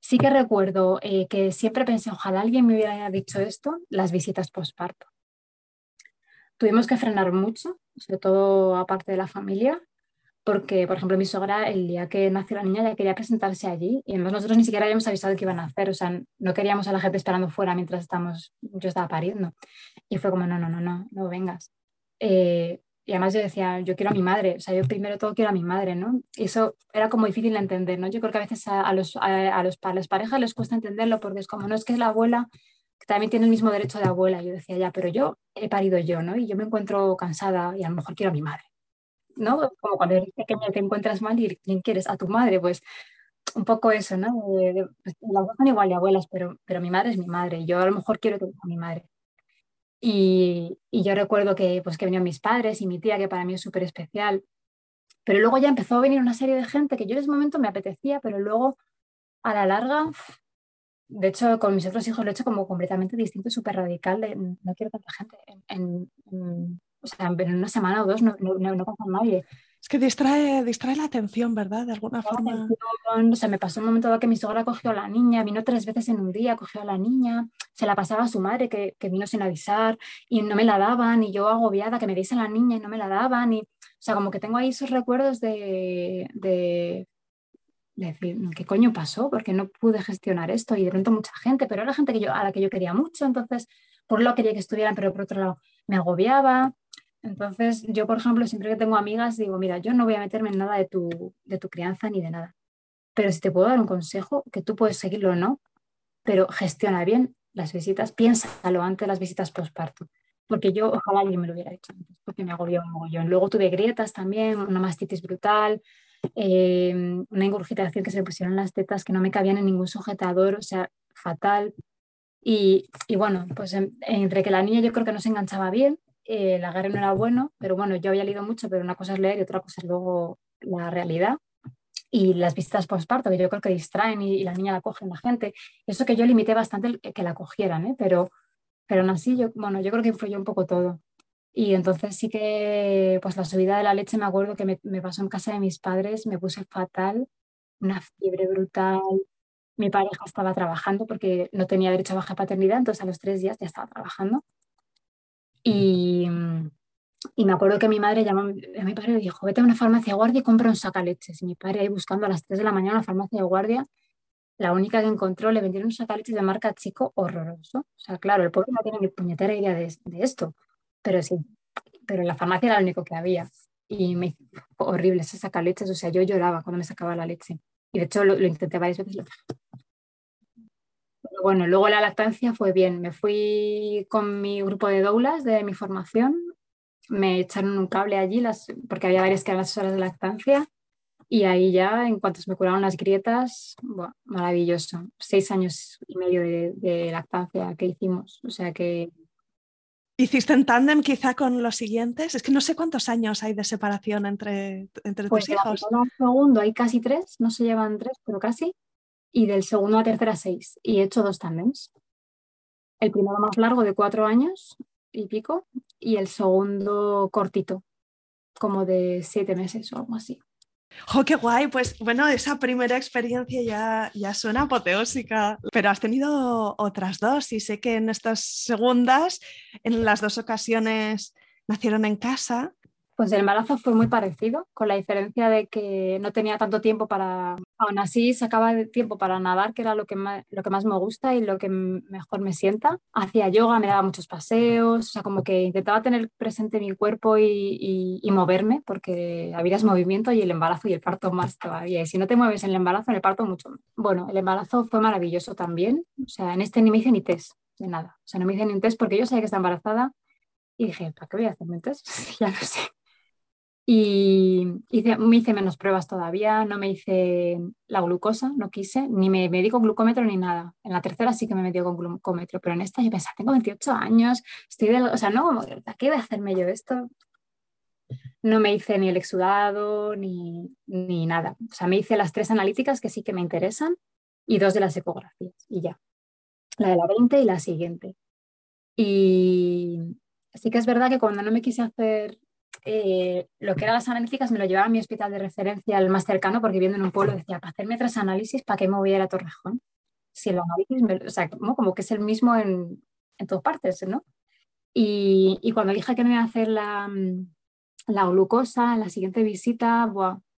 Sí que recuerdo eh, que siempre pensé, ojalá alguien me hubiera dicho esto, las visitas postparto. Tuvimos que frenar mucho, sobre todo aparte de la familia, porque, por ejemplo, mi sogra, el día que nació la niña, ya quería presentarse allí y nosotros ni siquiera habíamos avisado que iban a hacer, o sea, no queríamos a la gente esperando fuera mientras estamos, yo estaba pariendo. Y fue como, no, no, no, no, no vengas. Eh, y además yo decía, yo quiero a mi madre, o sea, yo primero todo quiero a mi madre, ¿no? Y eso era como difícil de entender, ¿no? Yo creo que a veces a, los, a, los, a las parejas les cuesta entenderlo porque es como, no es que es la abuela, que también tiene el mismo derecho de abuela. Yo decía, ya, pero yo he parido yo, ¿no? Y yo me encuentro cansada y a lo mejor quiero a mi madre, ¿no? Como cuando eres pequeña te encuentras mal y ¿quién quieres? A tu madre, pues un poco eso, ¿no? Pues, las dos son igual de abuelas, pero, pero mi madre es mi madre yo a lo mejor quiero sea mi madre. Y, y, yo recuerdo que, pues, que venían mis padres y mi tía, que para mí es súper especial. Pero luego ya empezó a venir una serie de gente que yo en ese momento me apetecía, pero luego a la larga, de hecho, con mis otros hijos lo he hecho como completamente distinto, súper radical, de no quiero tanta gente. En, o sea, en una semana o dos no, no, no, no nadie. Es que distrae, distrae la atención, ¿verdad? De alguna forma. O sea, me pasó un momento dado que mi sogra cogió a la niña, vino tres veces en un día, cogió a la niña, se la pasaba a su madre que, que vino sin avisar y no me la daban, y yo agobiada que me diese a la niña y no me la daban. Y, o sea, como que tengo ahí esos recuerdos de, de, decir, ¿qué coño pasó? Porque no pude gestionar esto y de pronto mucha gente, pero era gente que yo, a la que yo quería mucho, entonces por lo quería que estuvieran, pero por otro lado me agobiaba. Entonces, yo, por ejemplo, siempre que tengo amigas, digo, mira, yo no voy a meterme en nada de tu, de tu crianza ni de nada. Pero si te puedo dar un consejo, que tú puedes seguirlo o no, pero gestiona bien las visitas, piénsalo antes las visitas postparto. Porque yo, ojalá alguien me lo hubiera hecho antes, porque me agobió un mogollón. Luego tuve grietas también, una mastitis brutal, eh, una ingurgitación que se me pusieron las tetas que no me cabían en ningún sujetador, o sea, fatal. Y, y bueno, pues entre que la niña yo creo que no se enganchaba bien, eh, el agarre no era bueno, pero bueno, yo había leído mucho, pero una cosa es leer y otra cosa es luego la realidad. Y las visitas postparto, que yo creo que distraen y, la niña la cogen la gente. Eso que yo limité bastante que la cogieran, ¿eh? pero, pero aún así, yo, bueno, yo creo que influyó un poco todo. Y entonces sí que, pues la subida de la leche me acuerdo que me, me pasó en casa de mis padres, me puse fatal, una fiebre brutal. Mi pareja estaba trabajando porque no tenía derecho a baja paternidad, entonces a los tres días ya estaba trabajando. Y, y me acuerdo que mi madre llamó a mi padre y dijo, vete a una farmacia de guardia y compra un sacaleches. Y mi padre ahí buscando a las 3 de la mañana en la farmacia de guardia, la única que encontró le vendieron un sacaleches de marca chico horroroso. O sea, claro, el pobre no tiene ni puñetera idea de, esto, pero sí, pero la farmacia era lo único que había. Y me horrible ese sacaleches, o sea, yo lloraba cuando me sacaba la leche. Y de hecho lo, lo intenté varias veces, bueno, luego la lactancia fue bien. Me fui con mi grupo de doulas de mi formación, me echaron un cable allí, las, porque había varias que eran las horas de lactancia, y ahí ya, en cuanto se me curaron las grietas, maravilloso. Seis años y medio de, lactancia que hicimos, o sea que... ¿Hiciste en tándem quizá con los siguientes? Es que no sé cuántos años hay de separación entre, entre pues tus hijos. segundo hay casi tres, no se llevan tres, pero casi y del segundo a tercera seis. Y he hecho dos tandems. El primero más largo de cuatro años y pico y el segundo cortito, como de siete meses o algo así. ¡Oh, qué guay! Pues bueno, esa primera experiencia ya, ya suena apoteósica, pero has tenido otras dos y sé que en estas segundas, en las dos ocasiones nacieron en casa. Pues el embarazo fue muy parecido, con la diferencia de que no tenía tanto tiempo para... Aún así sacaba tiempo para nadar, que era lo que, más, lo que más me gusta y lo que mejor me sienta. Hacía yoga, me daba muchos paseos, o sea, como que intentaba tener presente mi cuerpo y, y, moverme, porque la vida es movimiento y el embarazo y el parto más todavía. Y si no te mueves en el embarazo, en el parto mucho más. Bueno, el embarazo fue maravilloso también, o sea, en este ni me hice ni test de nada. O sea, no me hice ni test porque yo sabía que estaba embarazada y dije, ¿para qué voy a hacerme test? ya no sé. Y me hice menos pruebas todavía, no me hice la glucosa, no quise, ni me medí con glucómetro ni nada. En la tercera sí que me metí con glucómetro, pero en esta yo pensaba, tengo 28 años, estoy o sea, no, qué voy a hacerme yo esto? No me hice ni el exudado ni, ni nada. O sea, me hice las tres analíticas que sí que me interesan y dos de las ecografías y ya. La de la 20 y la siguiente. Y sí que es verdad que cuando no me quise hacer eh, lo que eran las analíticas me lo llevaba a mi hospital de referencia, el más cercano, porque viviendo en un pueblo decía, para hacerme tres análisis, ¿para qué me voy a ir a Torrejón? Si el análisis, o sea, como, que es el mismo en, en todas partes, ¿no? Y, y, cuando dije que me iba a hacer la, la glucosa en la siguiente visita,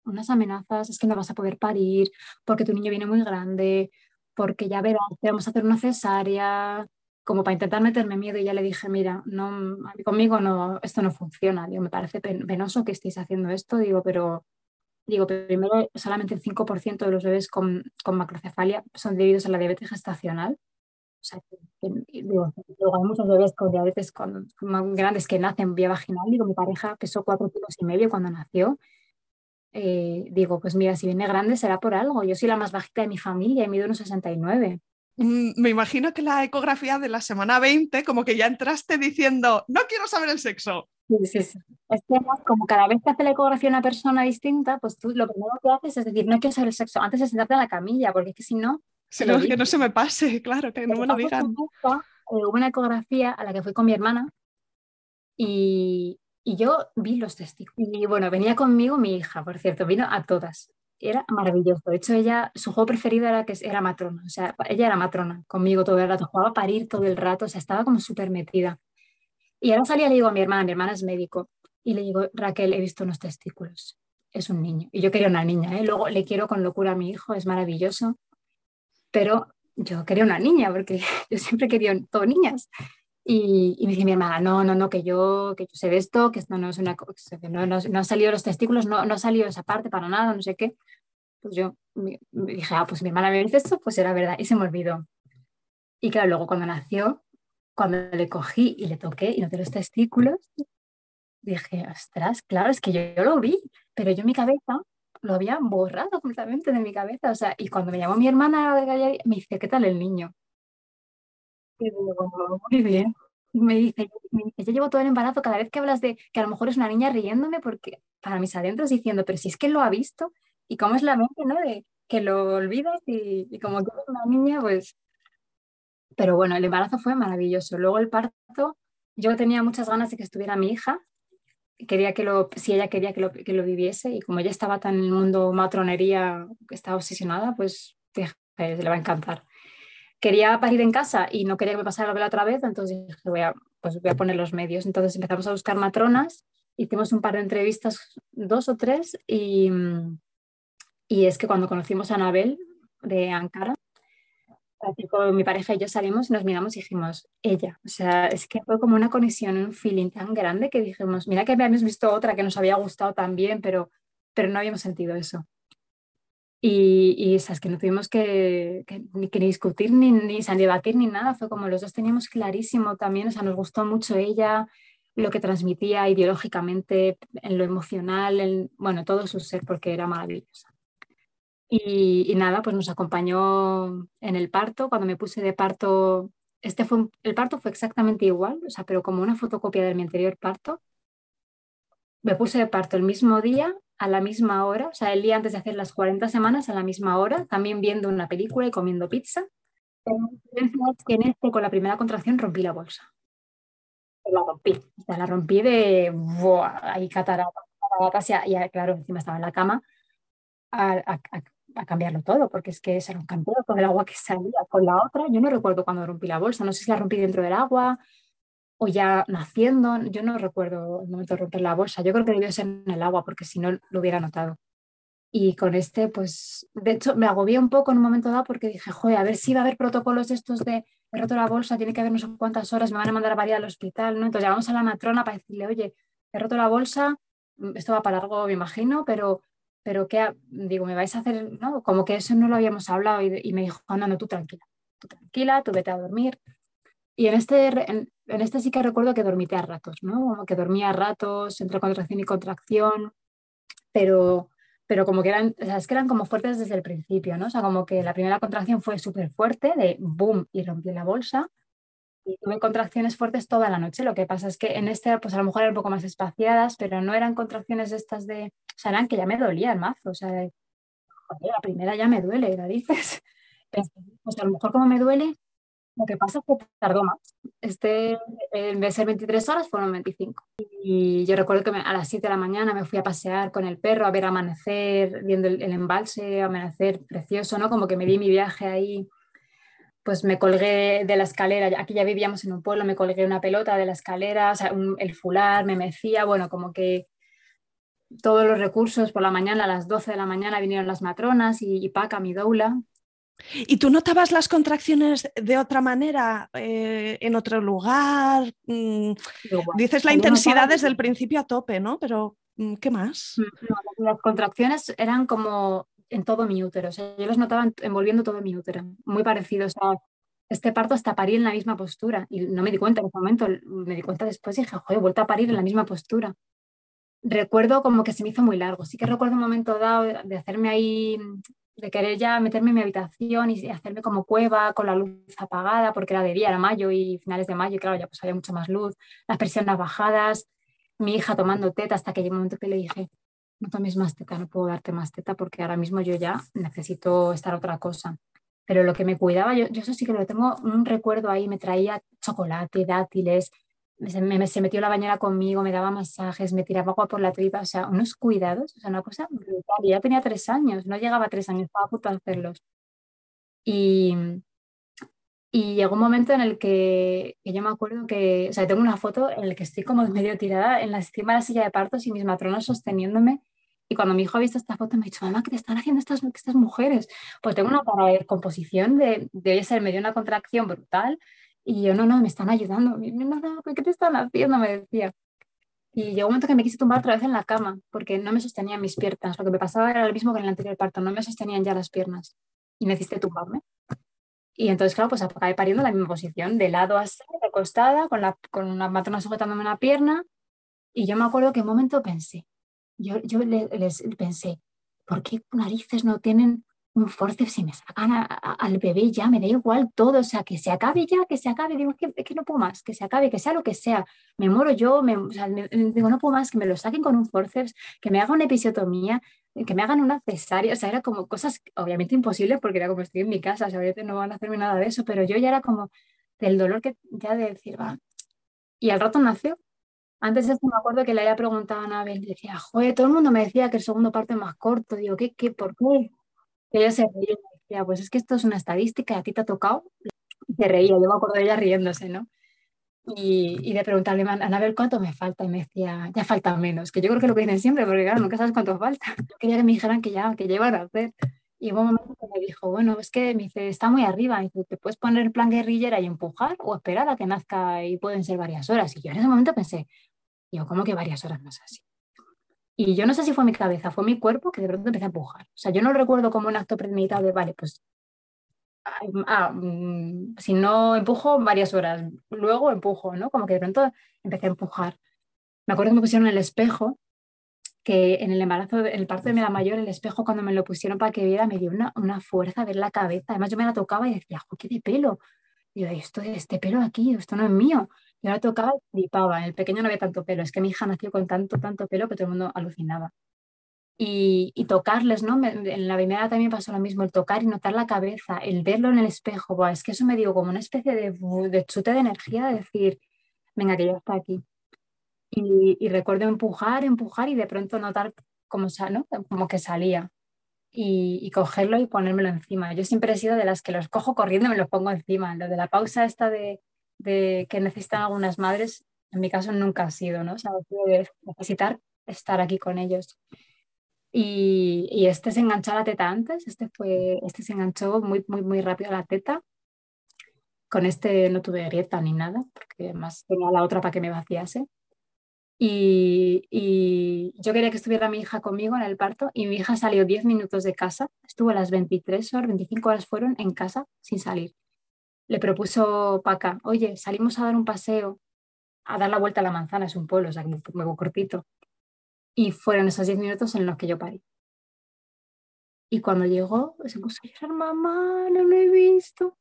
unas amenazas, es que no vas a poder parir, porque tu niño viene muy grande, porque ya verás, vamos a hacer una cesárea, como para intentar meterme miedo y ya le dije, mira, no, conmigo no, esto no funciona, digo, me parece penoso que estéis haciendo esto, digo, pero digo, primero solamente el 5% de los bebés con, con, macrocefalia son debidos a la diabetes gestacional. O sea, digo, luego hay muchos bebés con diabetes con, grandes que nacen vía vaginal. Digo, mi pareja pesó 4 kilos y medio cuando nació eh, digo, pues mira, si viene grande será por algo. Yo soy la más bajita de mi familia y mido unos 69. Mm, me imagino que la ecografía de la semana 20, como que ya entraste diciendo, no quiero saber el sexo. Sí, sí, sí. Es que como cada vez que hace la ecografía una persona distinta, pues tú lo primero que haces es decir, no quiero saber el sexo antes de sentarte en la camilla, porque es que si no... Si no, que no se me pase, claro, que no me lo digan. Eh, hubo una ecografía a la que fui con mi hermana y, y yo vi los testículos. Y bueno, venía conmigo mi hija, por cierto, vino a todas era maravilloso. De hecho, ella, su juego preferido era que era matrona. O sea, ella era matrona conmigo todo el rato, jugaba a parir todo el rato, o sea, estaba como súper metida. Y ahora salía y le digo a mi hermana, mi hermana es médico, y le digo, Raquel, he visto unos testículos. Es un niño. Y yo quería una niña, ¿eh? Luego le quiero con locura a mi hijo, es maravilloso. Pero yo quería una niña, porque yo siempre quería todo niñas. Y, y, me dice mi hermana, no, no, no, que yo, que yo sé de esto, que esto no es una que no, no, no han salido los testículos, no, no ha salido esa parte para nada, no sé qué. Pues yo me, dije, ah, pues mi hermana me dice esto, pues era verdad, y se me olvidó. Y claro, luego cuando nació, cuando le cogí y le toqué y noté los testículos, dije, ostras, claro, es que yo, yo lo vi, pero yo en mi cabeza lo había borrado completamente de mi cabeza. O sea, y cuando me llamó mi hermana, me dice, ¿qué tal el niño? Muy bien. Me dice, yo llevo todo el embarazo, cada vez que hablas de que a lo mejor es una niña riéndome, porque para mis adentros diciendo, pero si es que lo ha visto, y cómo es la mente, ¿no? De que lo olvidas y, como que eres una niña, pues... Pero bueno, el embarazo fue maravilloso. Luego el parto, yo tenía muchas ganas de que estuviera mi hija, quería que lo, si ella quería que lo, que lo viviese, y como ella estaba tan en el mundo matronería, estaba obsesionada, pues dije, le va a encantar quería parir en casa y no quería que me pasara la otra vez, entonces dije, voy a, pues voy a poner los medios. Entonces empezamos a buscar matronas, hicimos un par de entrevistas, dos o tres, y, y es que cuando conocimos a Anabel de Ankara, mi pareja y yo salimos y nos miramos y dijimos, ella, o sea, es que fue como una conexión, un feeling tan grande que dijimos, mira que habíamos visto otra que nos había gustado también, pero, pero no habíamos sentido eso. Y, y esas que no tuvimos que, ni, que discutir ni, ni debatir ni nada, fue como los dos teníamos clarísimo también, o sea, nos gustó mucho ella, lo que transmitía ideológicamente, en lo emocional, en, bueno, todo su ser, porque era maravillosa. Y, y, nada, pues nos acompañó en el parto, cuando me puse de parto, este fue, el parto fue exactamente igual, o sea, pero como una fotocopia de mi anterior parto. Me puse de parto el mismo día a la misma hora, o sea, el día antes de hacer las 40 semanas a la misma hora, también viendo una película y comiendo pizza. que en este, con la primera contracción, rompí la bolsa. La rompí, o sea, la rompí de, ¡buah! ahí catarata, y claro, encima estaba en la cama a, cambiarlo todo, porque es que se un cambio con el agua que salía. Con la otra, yo no recuerdo cuando rompí la bolsa, no sé si la rompí dentro del agua, o ya naciendo, yo no recuerdo el momento de romper la bolsa, yo creo que debió ser en el agua porque si no lo hubiera notado. Y con este, pues, de hecho, me agobié un poco en un momento dado porque dije, joder, a ver si va a haber protocolos estos de he roto la bolsa, tiene que haber no sé cuántas horas, me van a mandar a parir al hospital, ¿no? Entonces llamamos a la matrona para decirle, oye, he roto la bolsa, mm, esto va para algo, me imagino, pero, pero ¿qué? Digo, ¿me vais a hacer? No, como que eso no lo habíamos hablado y, me dijo, no, no, tú tranquila, tú tranquila, tú vete a dormir. Y en este, en, este sí que recuerdo que dormí a ratos, ¿no? Como que dormía a ratos entre contracción y contracción, pero, pero como que eran, o sea, es que eran como fuertes desde el principio, ¿no? O sea, como que la primera contracción fue súper fuerte, de boom, y rompí la bolsa. Y tuve contracciones fuertes toda la noche. Lo que pasa es que en este, pues a lo mejor eran un poco más espaciadas, pero no eran contracciones estas de, o sea, eran que ya me dolían mazo. O sea, la primera ya me duele, la dices. Pues a lo mejor como me duele, lo que pasa es que tardó más. Este, en vez de ser 23 horas, fueron 25. Y yo recuerdo que a las 7 de la mañana me fui a pasear con el perro, a ver amanecer, viendo el, embalse, amanecer precioso, ¿no? Como que me di mi viaje ahí. Pues me colgué de la escalera, aquí ya vivíamos en un pueblo, me colgué una pelota de la escalera, o sea, el fular, me mecía, bueno, como que todos los recursos por la mañana, a las 12 de la mañana vinieron las matronas y, y Paca, mi doula, ¿Y tú notabas las contracciones de otra manera, eh, en otro lugar? Mm, dices la intensidad desde el principio a tope, ¿no? Pero, mm, ¿qué más? Mm, las contracciones eran como en todo mi útero, o sea, yo los notaba envolviendo todo mi útero, muy parecidos a este parto hasta parir en la misma postura y no me di cuenta en ese momento, me di cuenta después y dije, joder, he vuelto a parir en la misma postura. recuerdo como que se me hizo muy largo. Sí que recuerdo un momento dado de hacerme ahí, de querer ya meterme en mi habitación y hacerme como cueva con la luz apagada, porque era de día, era mayo y finales de mayo, y claro, ya pues había mucha más luz, las presiones bajadas, mi hija tomando teta, hasta que llegó un momento que le dije, no tomes más teta, no puedo darte más teta porque ahora mismo yo ya necesito estar otra cosa. Pero lo que me cuidaba, yo, yo eso sí que lo tengo un recuerdo ahí, me traía chocolate, dátiles, me, se metió la bañera conmigo, me daba masajes, me tiraba agua por la tripa, o sea, unos cuidados, o sea, una cosa brutal. Y ya tenía tres años, no llegaba a tres años, estaba a punto de hacerlos. Y, y llegó un momento en el que, que, yo me acuerdo que, o sea, tengo una foto en la que estoy como medio tirada en la encima de la silla de partos y mis matronas sosteniéndome. Y cuando mi hijo ha visto esta foto me ha dicho, mamá, ¿qué te están haciendo estas, estas mujeres? Pues tengo una cara de composición de, debe ser medio una contracción brutal y yo, no, no, me están ayudando. No, no, ¿qué te están haciendo? Me decía. Y llegó un momento que me quise tumbar otra vez en la cama porque no me sostenían mis piernas. Lo que me pasaba era lo mismo que en el anterior parto, no me sostenían ya las piernas y necesité tumbarme. Y entonces, claro, pues acabé pariendo en la misma posición, de lado así, recostada, con, la, con una matrona sujetándome una pierna. Y yo me acuerdo que un momento pensé, yo, yo les pensé, ¿por qué narices no tienen un forceps si me sacan al bebé ya, me da igual todo, o sea, que se acabe ya, que se acabe, digo, que, que no puedo más, que se acabe, que sea lo que sea, me muero yo, me, digo, no puedo más, que me lo saquen con un forceps, que me hagan una episiotomía, que me hagan una cesárea, o sea, era como cosas obviamente imposibles porque era como estoy en mi casa, o sea, no van a hacerme nada de eso, pero yo ya era como del dolor que ya de decir, va, y al rato nació. Antes de eso me acuerdo que le había preguntado a Anabel, decía, joder, todo el mundo me decía que el segundo parte es más corto, digo, ¿qué, qué, por qué? Ella se reía y decía, pues es que esto es una estadística, a ti te ha tocado. Y se reía, yo me acuerdo de ella riéndose, ¿no? Y, y de preguntarle a Anabel cuánto me falta y me decía, ya falta menos, que yo creo que lo que dicen siempre, porque claro, nunca sabes cuánto falta. Yo quería que me dijeran que ya, que ya iban a hacer. Y hubo un momento que me dijo, bueno, es que me dice, está muy arriba, dice, te puedes poner el plan guerrillera y empujar o esperar a que nazca y pueden ser varias horas. Y yo en ese momento pensé, yo, ¿cómo que varias horas no es así? Y yo no sé si fue mi cabeza, fue mi cuerpo que de pronto empecé a empujar. O sea, yo no recuerdo como un acto premeditado de, vale, pues ah, mm, si no empujo varias horas, luego empujo, ¿no? Como que de pronto empecé a empujar. Me acuerdo que me pusieron el espejo, que en el embarazo, en el parto de mi mayor, el espejo cuando me lo pusieron para que viera me dio una, una fuerza a ver la cabeza. Además yo me la tocaba y decía, ¡qué de pelo! Yo, esto, este pelo aquí, esto no es mío. Y ahora tocaba y flipaba. En el pequeño no había tanto pelo. Es que mi hija nació con tanto, tanto pelo que todo el mundo alucinaba. Y, y tocarles, ¿no? en la primera también pasó lo mismo, el tocar y notar la cabeza, el verlo en el espejo. es que eso me dio como una especie de, de chute de energía, de decir, venga, que ya está aquí. Y, y, recuerdo empujar, empujar y de pronto notar como, ¿no? como que salía. Y, y, cogerlo y ponérmelo encima. Yo siempre he sido de las que los cojo corriendo y me los pongo encima. Lo de la pausa esta de, de que necesitan algunas madres, en mi caso nunca ha sido, ¿no? O sea, necesitar estar aquí con ellos. Y, y, este se enganchó a la teta antes, este, fue, este se enganchó muy, muy, muy rápido a la teta. Con este no tuve grieta ni nada, porque además tenía la otra para que me vaciase. Y, y, yo quería que estuviera mi hija conmigo en el parto y mi hija salió 10 minutos de casa, estuvo las 23 horas, 25 horas fueron en casa sin salir le propuso Paca, oye, salimos a dar un paseo, a dar la vuelta a la manzana, es un pueblo, o sea, como cortito. Y fueron esos diez minutos en los que yo parí. Y cuando llegó, se puso a llorar, mamá, no lo he visto.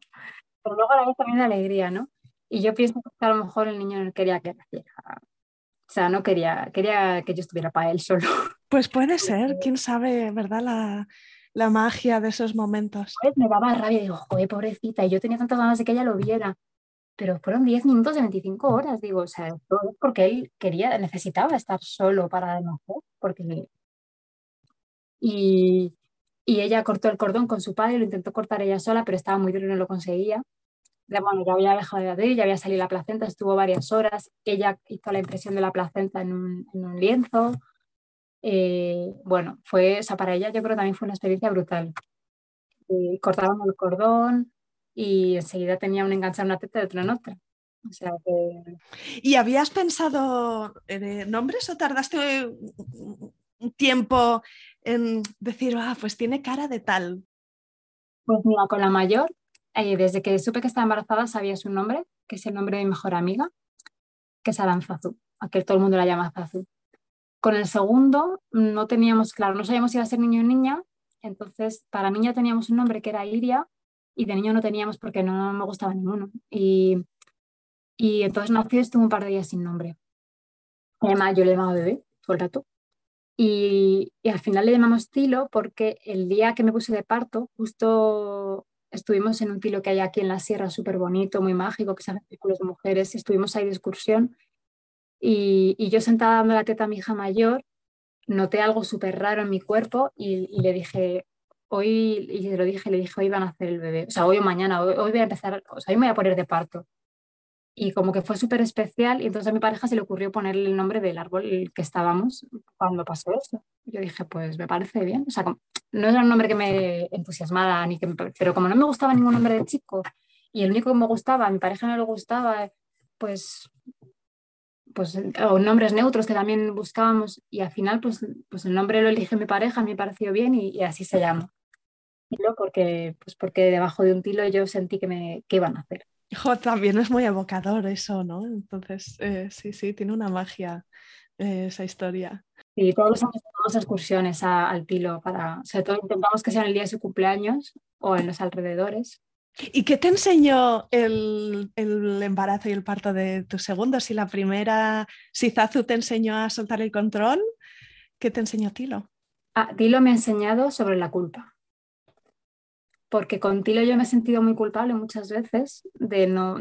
Pero luego a la vez también la alegría, ¿no? Y yo pienso que a lo mejor el niño no quería que O sea, no quería, quería que yo estuviera para él solo. Pues puede ser, quién sabe, ¿verdad? La, la magia de esos momentos. Pues me daba rabia y digo, joder, pobrecita, y yo tenía tantas ganas de que ella lo viera. Pero fueron 10 minutos de 25 horas, digo, o sea, todo porque él quería, necesitaba estar solo para nacer, porque... Y, y ella cortó el cordón con su padre, lo intentó cortar ella sola, pero estaba muy duro y no lo conseguía. Bueno, ya había dejado de latir, ya había salido la placenta, estuvo varias horas. Ella hizo la impresión de la placenta en un, en un lienzo. Eh, bueno, fue, o sea, para ella yo creo que también fue una experiencia brutal. Eh, cortaron el cordón y enseguida tenía un enganchar una teta de otra en otra. O sea que... ¿Y habías pensado en nombres o tardaste un tiempo en decir, ah, pues tiene cara de tal? Pues mira, con la mayor, eh, desde que supe que estaba embarazada sabía su nombre, que es el nombre de mi mejor amiga, que es Aranzazu, a que todo el mundo la llama Zazu. Con el segundo no teníamos claro, no sabíamos si iba a ser niño o niña, entonces para niña teníamos un nombre que era Iria y de niño no teníamos porque no me gustaba ninguno. Y, y entonces nació y estuvo un par de días sin nombre. Además, yo le llamaba bebé todo el rato. Y, y, al final le llamamos Tilo porque el día que me puse de parto, justo estuvimos en un tilo que hay aquí en la sierra, súper bonito, muy mágico, que se hacen círculos de mujeres, estuvimos ahí de excursión y, yo sentada dando la teta a mi hija mayor, noté algo súper raro en mi cuerpo y, le dije, hoy, y se lo dije, le dije, hoy van a hacer el bebé, o sea, hoy o mañana, hoy, hoy voy a empezar, o sea, hoy me voy a poner de parto y como que fue súper especial y entonces a mi pareja se le ocurrió ponerle el nombre del árbol que estábamos cuando pasó eso. Yo dije, pues me parece bien, o sea, no era un nombre que me entusiasmara, ni que pero como no me gustaba ningún nombre de chico y el único que me gustaba, a mi pareja no le gustaba, pues pues o nombres neutros que también buscábamos y al final pues, pues el nombre lo elige mi pareja, me pareció bien y, y así se llama. Porque, pues porque debajo de un tilo yo sentí que me que iban a hacer también es muy evocador eso, ¿no? Entonces, eh, sí, sí, tiene una magia eh, esa historia. Sí, todos los años tenemos excursiones al Tilo para, sobre todo intentamos que sean el día de su cumpleaños o en los alrededores. ¿Y qué te enseñó el, el, embarazo y el parto de tu segundo? Si la primera, si Zazu te enseñó a soltar el control, ¿qué te enseñó Tilo? Ah, Tilo me ha enseñado sobre la culpa porque con Tilo yo me he sentido muy culpable muchas veces de no,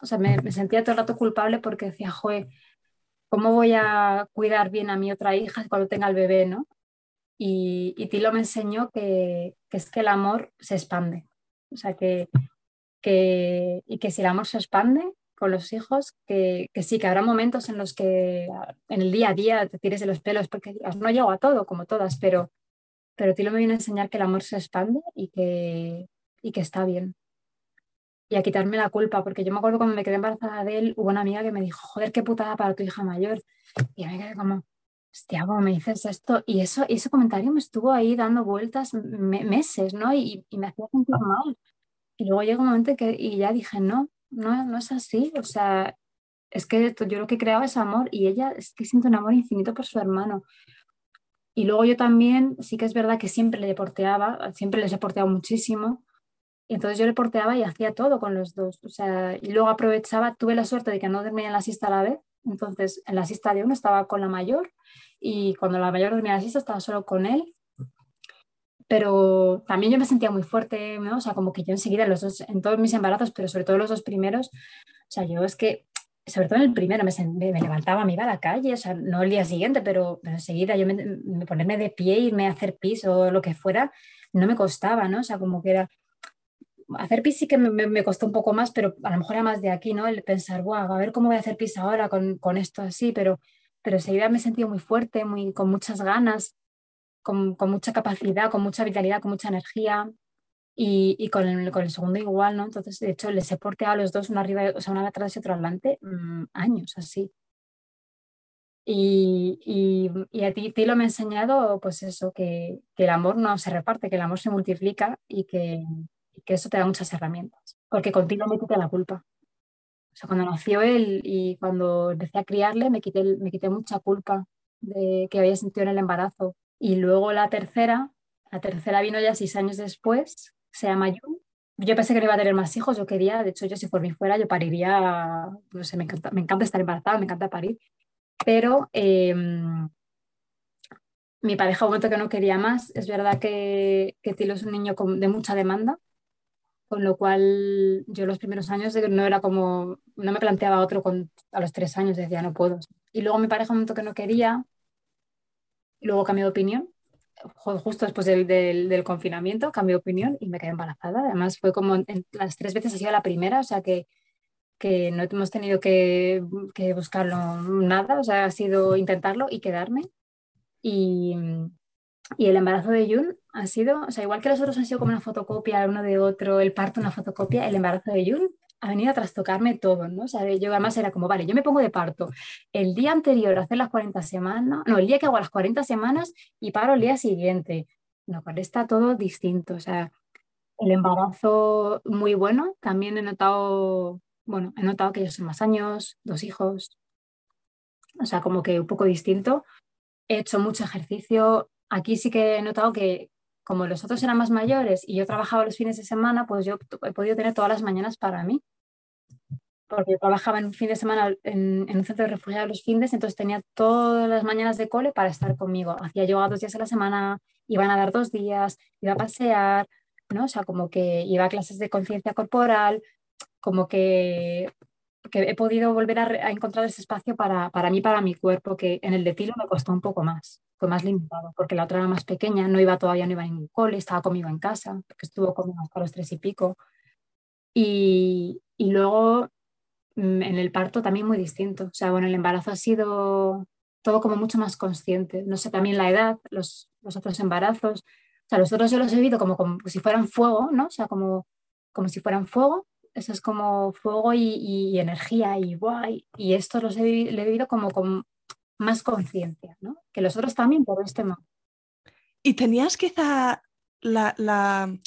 o sea, me, sentía todo el rato culpable porque decía, joder, ¿cómo voy a cuidar bien a mi otra hija cuando tenga el bebé, no? Y, y Tilo me enseñó que, es que el amor se expande, o sea, que, que, y que si el amor se expande con los hijos, que, que, sí, que habrá momentos en los que en el día a día te tires de los pelos porque no llego a todo, como todas, pero pero Tilo me viene a enseñar que el amor se expande y que, y que está bien. Y a quitarme la culpa, porque yo me acuerdo cuando me quedé embarazada de él, hubo una amiga que me dijo, joder, qué putada para tu hija mayor. Y me quedé como, hostia, ¿cómo me dices esto? Y eso, ese comentario me estuvo ahí dando vueltas meses, ¿no? Y, y, me hacía sentir mal. Y luego llegó un momento que y ya dije, no, no, no es así. O sea, es que yo lo que creaba es amor y ella es que siente un amor infinito por su hermano. Y luego yo también, sí que es verdad que siempre le deporteaba, siempre les he porteado muchísimo. Y entonces yo le porteaba y hacía todo con los dos. O sea, y luego aprovechaba, tuve la suerte de que no dormía en la siesta a la vez. Entonces, en la siesta de uno estaba con la mayor y cuando la mayor dormía la siesta estaba solo con él. Pero también yo me sentía muy fuerte, ¿no? o sea, como que yo enseguida, los dos, en todos mis embarazos, pero sobre todo los dos primeros, o sea, yo es que sobre todo en el primero, me, levantaba, me iba a la calle, o sea, no el día siguiente, pero, enseguida yo me, me, ponerme de pie, irme a hacer pis o lo que fuera, no me costaba, ¿no? O sea, como que era... Hacer pis sí que me, me costó un poco más, pero a lo mejor era más de aquí, ¿no? El pensar, wow, a ver cómo voy a hacer pis ahora con, con esto así, pero, pero enseguida me he sentido muy fuerte, muy, con muchas ganas, con, con mucha capacidad, con mucha vitalidad, con mucha energía. Y, y con, el, con, el, segundo igual, ¿no? Entonces, de hecho, les he porteado a los dos, una arriba, o sea, una atrás y otra adelante, mmm, años así. Y, y, y, a ti, ti lo me ha enseñado, pues eso, que, que, el amor no se reparte, que el amor se multiplica y que, que eso te da muchas herramientas. Porque contigo me quité la culpa. O sea, cuando nació él y cuando empecé a criarle, me quité, me quité mucha culpa de que había sentido en el embarazo. Y luego la tercera, la tercera vino ya seis años después, se llama Jun. Yo pensé que no iba a tener más hijos, yo quería, de hecho yo si por mí fuera, yo pariría, no sé, me encanta, me encanta estar embarazada, me encanta parir, pero eh, mi pareja un momento que no quería más, es verdad que, que Tilo es un niño con, de mucha demanda, con lo cual yo los primeros años no era como, no me planteaba otro con, a los tres años, decía no puedo. Y luego mi pareja un momento que no quería, luego cambió de opinión justo después del, del, del, confinamiento, cambié de opinión y me quedé embarazada. Además, fue como en, las tres veces ha sido la primera, o sea que, que no hemos tenido que, que, buscarlo nada, o sea, ha sido intentarlo y quedarme. Y, y el embarazo de Jun ha sido, o sea, igual que los otros han sido como una fotocopia uno de otro, el parto una fotocopia, el embarazo de Jun ha venido a trastocarme todo, ¿no? O sea, yo además era como, vale, yo me pongo de parto el día anterior a hacer las 40 semanas, no, el día que hago las 40 semanas y paro el día siguiente. No, cual está todo distinto, o sea, el embarazo muy bueno, también he notado, bueno, he notado que yo son más años, dos hijos, o sea, como que un poco distinto, he hecho mucho ejercicio. Aquí sí que he notado que como los otros eran más mayores y yo trabajaba los fines de semana, pues yo he podido tener todas las mañanas para mí. Porque yo trabajaba en un fin de semana en, un centro de refugiados los fines, entonces tenía todas las mañanas de cole para estar conmigo. Hacía yoga dos días a la semana, iban a dar dos días, iba a pasear, ¿no? O sea, como que iba a clases de conciencia corporal, como que que he podido volver a, encontrar ese espacio para, para mí, para mi cuerpo, que en el de Tilo me costó un poco más, fue más limitado, porque la otra era más pequeña, no iba todavía, no iba a ningún cole, estaba conmigo en casa, porque estuvo conmigo hasta los tres y pico. Y, y luego mm, en el parto también muy distinto, o sea, bueno, el embarazo ha sido todo como mucho más consciente, no sé, también la edad, los, los otros embarazos, o sea, los otros yo los he vivido como, como si fueran fuego, ¿no? O sea, como, como si fueran fuego eso es como fuego y, energía y guay. Y esto los he, vivido como con más conciencia, ¿no? Que los otros también, pero este no. ¿Y tenías quizá la, la,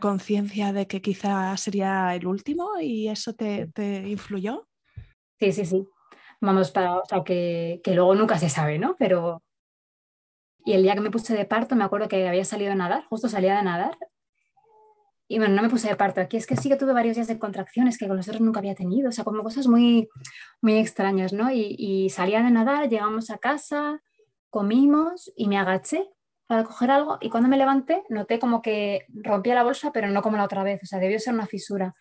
conciencia de que quizá sería el último y eso te, te influyó? Sí, sí, sí. Vamos, para, o sea, que, que luego nunca se sabe, ¿no? Pero y el día que me puse de parto, me acuerdo que había salido a nadar, justo salía de nadar, y bueno, no me puse de parto. Aquí es que sí que tuve varios días de contracciones que con los otros nunca había tenido, o sea, como cosas muy, muy extrañas, ¿no? Y, salía de nadar, llegamos a casa, comimos y me agaché para coger algo y cuando me levanté noté como que rompía la bolsa, pero no como la otra vez, o sea, debió ser una fisura.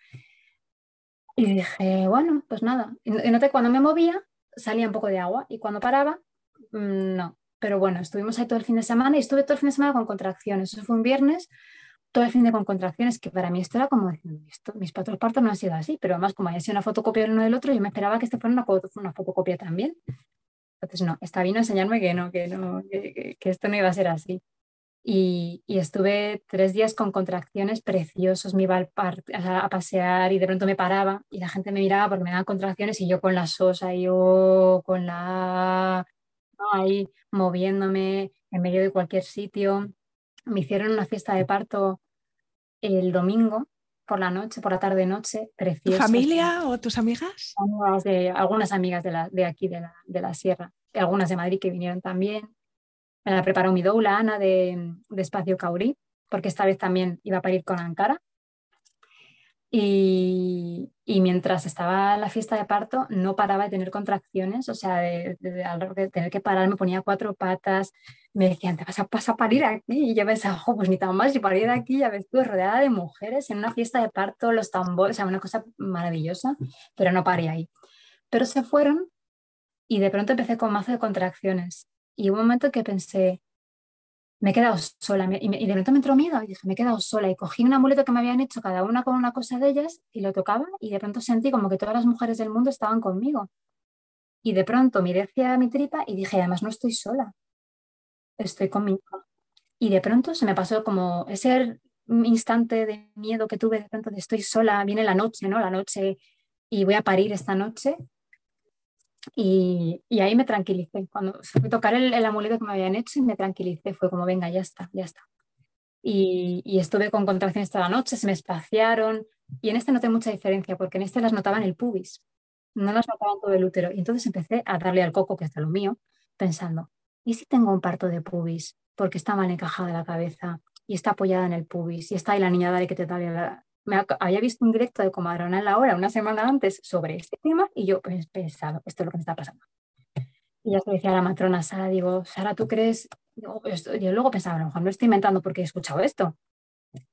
Y dije, bueno, pues nada. Y noté cuando me movía salía un poco de agua y cuando paraba, mm, no. Pero bueno, estuvimos ahí todo el fin de semana y estuve todo el fin de semana con contracciones. Eso fue un viernes todo el fin de con contracciones, que para mí esto era como esto, mis patos partos no han sido así, pero además como haya sido una fotocopia del uno del otro, yo me esperaba que esto fuera una, una fotocopia también. Entonces, no, está bien enseñarme que no, que, no que, esto no iba a ser así. Y, y, estuve tres días con contracciones preciosos, me iba al a, a, pasear y de pronto me paraba y la gente me miraba porque me daban contracciones y yo con la sosa, y yo con la... ahí moviéndome en medio de cualquier sitio me hicieron una fiesta de parto el domingo por la noche, por la tarde-noche, preciosa. ¿Tu familia o tus amigas? algunas amigas de, la, de aquí, de la, de la, sierra, algunas de Madrid que vinieron también. Me la preparó mi doula, Ana, de, de Espacio Caurí, porque esta vez también iba a parir con Ankara. Y, mientras estaba la fiesta de parto, no paraba de tener contracciones, o sea, de, tener que parar, me ponía cuatro patas, me decían, te vas a, pasar a parir aquí. Y yo pensaba, pues ni tan mal, si parir aquí, ya ves tú, rodeada de mujeres en una fiesta de parto, los tambores, o sea, una cosa maravillosa, pero no paré ahí. Pero se fueron y de pronto empecé con mazo de contracciones. Y un momento que pensé, me he quedado sola. y, de repente me entró miedo y dije, me he quedado sola. Y cogí un amuleto que me habían hecho cada una con una cosa de ellas y lo tocaba y de pronto sentí como que todas las mujeres del mundo estaban conmigo. Y de pronto miré hacia mi tripa y dije, además no estoy sola, estoy conmigo. Y de pronto se me pasó como ese instante de miedo que tuve, de pronto de estoy sola, viene la noche, ¿no? La noche y voy a parir esta noche y, ahí me tranquilicé. Cuando fui a tocar el, amuleto que me habían hecho y me tranquilicé, fue como, venga, ya está, ya está. Y, estuve con contracciones toda la noche, se me espaciaron. Y en este noté mucha diferencia, porque en este las notaba en el pubis, no las notaba en todo el útero. Y entonces empecé a darle al coco, que está lo mío, pensando, ¿y si tengo un parto de pubis? Porque está mal encajada la cabeza y está apoyada en el pubis y está ahí la niña, dale que te dale la, me había visto un directo de Comadrona en la hora una semana antes sobre este tema y yo pues pensado, esto es lo que me está pasando. Y ya se decía a la matrona Sara, digo, Sara, ¿tú crees? Yo, yo luego pensaba, a lo mejor no estoy inventando porque he escuchado esto.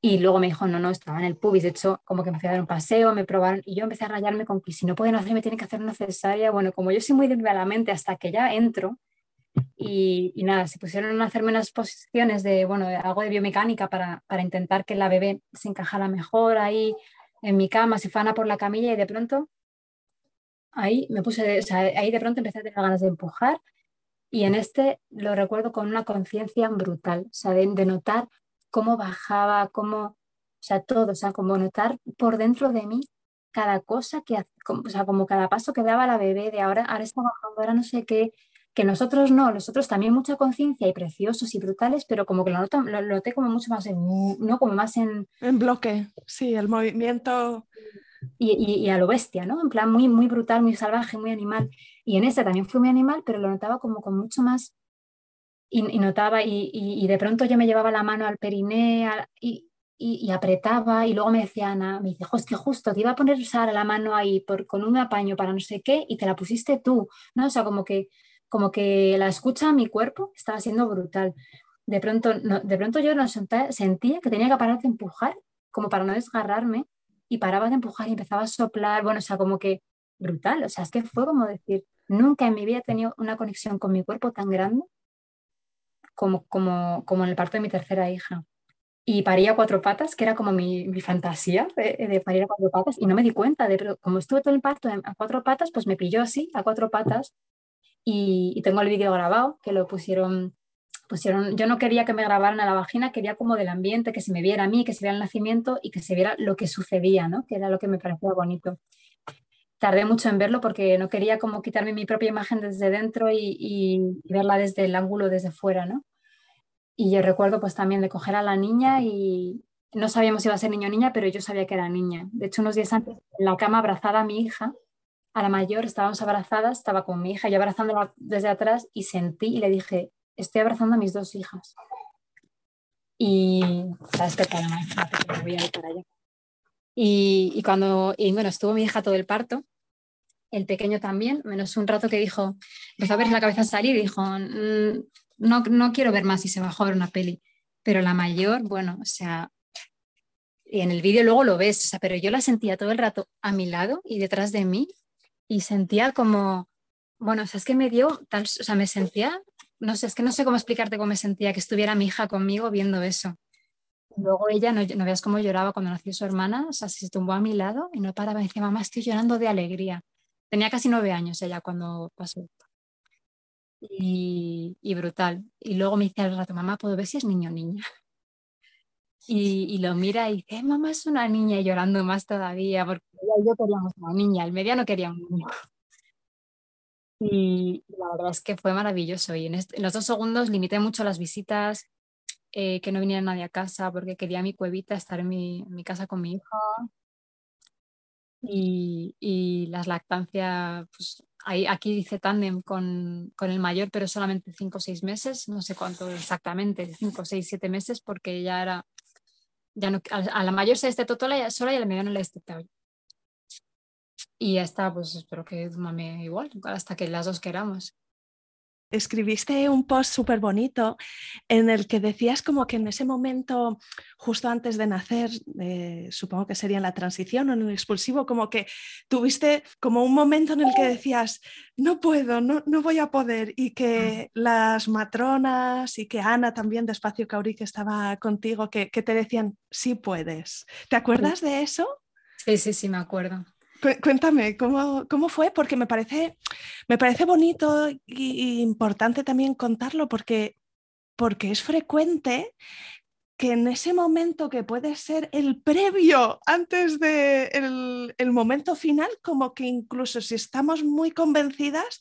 Y luego me dijo, no, no, estaba en el pubis. De hecho, como que me fui a dar un paseo, me probaron y yo empecé a rayarme con que si no pueden hacer, me tienen que hacer una cesárea. Bueno, como yo soy muy débil a la mente hasta que ya entro, y, nada, se pusieron a hacerme unas posiciones de, bueno, algo de biomecánica para, para, intentar que la bebé se encajara mejor ahí en mi cama, se fana por la camilla y de pronto ahí me puse, o sea, ahí de pronto empecé a tener ganas de empujar y en este lo recuerdo con una conciencia brutal, o sea, de, notar cómo bajaba, cómo, o sea, todo, o sea, como notar por dentro de mí cada cosa que, o sea, como cada paso que daba la bebé, de ahora, ahora está bajando, ahora no sé qué, que nosotros no, nosotros también mucha conciencia y preciosos y brutales, pero como que lo, lo, noté como mucho más en, ¿no? Como más en... En bloque, sí, el movimiento... Y, y, a lo bestia, ¿no? En plan muy, muy brutal, muy salvaje, muy animal. Y en ese también fue muy animal, pero lo notaba como con mucho más y, notaba, y, de pronto yo me llevaba la mano al periné y, apretaba, y luego me decía Ana, me dice, es que justo te iba a poner Sara la mano ahí por, con un apaño para no sé qué, y te la pusiste tú, ¿no? O sea, como que, como que la escucha a mi cuerpo estaba siendo brutal. De pronto, de pronto yo no sentía que tenía que parar de empujar, como para no desgarrarme, y paraba de empujar y empezaba a soplar, bueno, o sea, como que brutal, o sea, es que fue como decir, nunca en mi vida he tenido una conexión con mi cuerpo tan grande como, como, como en el parto de mi tercera hija. Y paría cuatro patas, que era como mi, mi fantasía de, parir a cuatro patas, y no me di cuenta, de, pero como estuve todo el parto a cuatro patas, pues me pilló así, a cuatro patas, y, tengo el vídeo grabado, que lo pusieron, pusieron, yo no quería que me grabaran a la vagina, quería como del ambiente, que se me viera a mí, que se viera el nacimiento y que se viera lo que sucedía, ¿no? que era lo que me parecía bonito tardé mucho en verlo porque no quería como quitarme mi propia imagen desde dentro y, verla desde el ángulo desde fuera, ¿no? Y yo recuerdo pues también de coger a la niña y no sabíamos si iba a ser niño o niña, pero yo sabía que era niña. De hecho, unos días antes, en la cama abrazada a mi hija, a la mayor, estábamos abrazadas, estaba con mi hija, yo abrazándola desde atrás y sentí y le dije, estoy abrazando a mis dos hijas. Y, cuando, y bueno, estuvo mi hija todo el parto, el pequeño también, menos un rato que dijo, empezó a ver la cabeza salir dijo, mm, no, no quiero ver más y se bajó a ver una peli. Pero la mayor, bueno, o sea, en el vídeo luego lo ves, o sea, pero yo la sentía todo el rato a mi lado y detrás de mí y sentía como, bueno, o sea, es que me dio tal, o sea, me sentía, no sé, es que no sé cómo explicarte cómo me sentía que estuviera mi hija conmigo viendo eso. Luego ella, no, no, veas cómo lloraba cuando nació su hermana, o sea, se tumbó a mi lado y no paraba. Me decía, mamá, estoy llorando de alegría. Tenía casi nueve años ella cuando pasó. Y, y, brutal. Y luego me dice al rato, mamá, ¿puedo ver si es niño o niña? Y, y, lo mira y dice, eh, mamá, es una niña, y llorando más todavía, porque yo queríamos una niña, el mediano quería un niño. Y la verdad es que fue maravilloso. Y en, en los dos segundos limité mucho las visitas, eh, que no viniera nadie a casa porque quería mi cuevita, estar en mi, casa con mi hija. Y, y las lactancias, pues aquí dice tándem con, con, el mayor, pero solamente 5 o 6 meses, no sé cuánto exactamente, 5, 6, 7 meses, porque ya era, ya no, a, la mayor se destetó sola y a la media no le destetaba. Y ya está, pues espero que mame igual, hasta que las dos queramos escribiste un post súper bonito en el que decías como que en ese momento, justo antes de nacer, eh, supongo que sería en la transición o en el expulsivo, como que tuviste como un momento en el que decías, no puedo, no, no voy a poder, y que las matronas y que Ana también de Espacio Caurí, que estaba contigo, que, que te decían, sí puedes. ¿Te acuerdas de eso? Sí, sí, sí, me acuerdo. Cuéntame, ¿cómo, ¿cómo, fue? Porque me parece, me parece bonito e importante también contarlo porque, porque es frecuente que en ese momento que puede ser el previo antes del el momento final, como que incluso si estamos muy convencidas,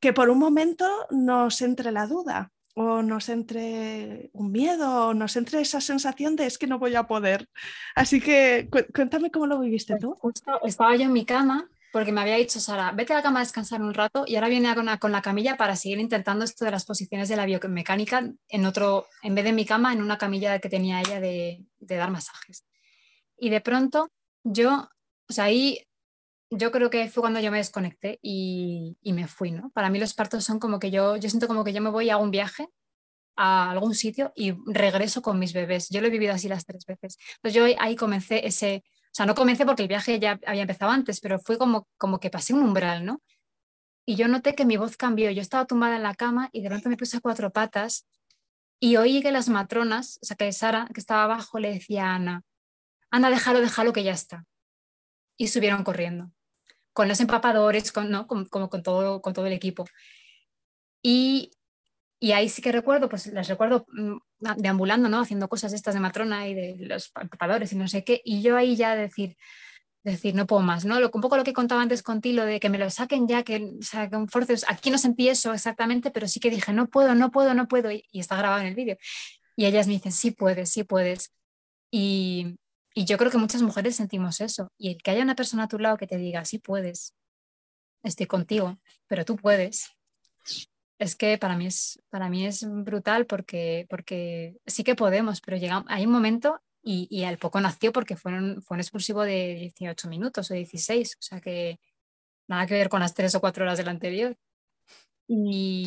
que por un momento nos entre la duda o nos entre un miedo, o nos entre esa sensación de es que no voy a poder. Así que cuéntame cómo lo viviste tú. Justo estaba yo en mi cama porque me había dicho Sara, vete a la cama a descansar un rato y ahora viene con la, con la camilla para seguir intentando esto de las posiciones de la biomecánica en otro, en vez de mi cama, en una camilla que tenía ella de, de dar masajes. Y de pronto yo, o sea, ahí yo creo que fue cuando yo me desconecté y, me fui, ¿no? Para mí los partos son como que yo, yo siento como que yo me voy a un viaje a algún sitio y regreso con mis bebés. Yo lo he vivido así las tres veces. Entonces yo ahí comencé ese, o sea, no comencé porque el viaje ya había empezado antes, pero fue como, como que pasé un umbral, ¿no? Y yo noté que mi voz cambió. Yo estaba tumbada en la cama y de repente me puse a cuatro patas y oí que las matronas, o sea, que Sara, que estaba abajo, le decía a Ana, Ana, déjalo, déjalo que ya está. Y subieron corriendo con los empapadores, con, ¿no? como, con, todo, con todo el equipo. Y, y, ahí sí que recuerdo, pues las recuerdo mm, deambulando, ¿no? haciendo cosas estas de matrona y de los empapadores y no sé qué, y yo ahí ya decir, decir, no puedo más, ¿no? Lo, un poco lo que contaba antes con Tilo, de que me lo saquen ya, que saquen fuerzas. Aquí no sentí eso exactamente, pero sí que dije, no puedo, no puedo, no puedo, y, y está grabado en el vídeo. Y ellas me dicen, sí puedes, sí puedes. Y, y yo creo que muchas mujeres sentimos eso. Y el que haya una persona a tu lado que te diga, sí puedes, estoy contigo, pero tú puedes, es que para mí es, para mí es brutal porque, porque sí que podemos, pero llega, hay un momento y, y al poco nació porque fue un, fue un expulsivo de 18 minutos o 16, o sea que nada que ver con las tres o cuatro horas del anterior. Y,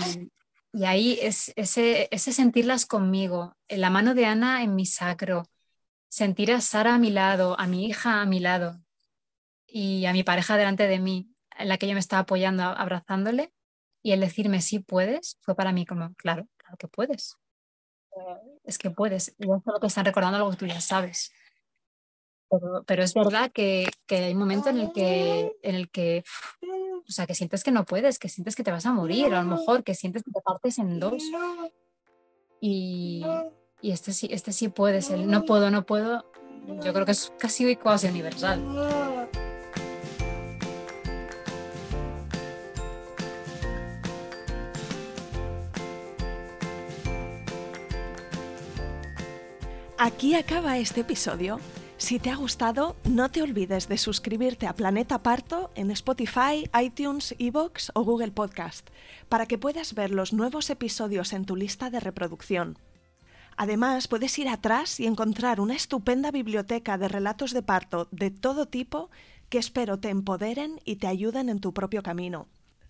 y ahí es ese, ese sentirlas conmigo, la mano de Ana en mi sacro, sentir a Sara a mi lado, a mi hija a mi lado y a mi pareja delante de mí, en la que yo me estaba apoyando, abrazándole, y el decirme sí puedes, fue para mí como, claro, claro que puedes. Es que puedes. Y eso lo que están recordando algo que tú ya sabes. Pero, es verdad que, que, hay un momento en el que, en el que, o sea, que sientes que no puedes, que sientes que te vas a morir, a lo mejor que sientes que te partes en dos. Y, y este sí, este sí puedes, el no puedo, no puedo, yo creo que es casi casi universal. Aquí acaba este episodio. Si te ha gustado, no te olvides de suscribirte a Planeta Parto en Spotify, iTunes, Evox o Google Podcast, para que puedas ver los nuevos episodios en tu lista de reproducción. Además, puedes ir atrás y encontrar una estupenda biblioteca de relatos de parto de todo tipo que espero te empoderen y te ayuden en tu propio camino.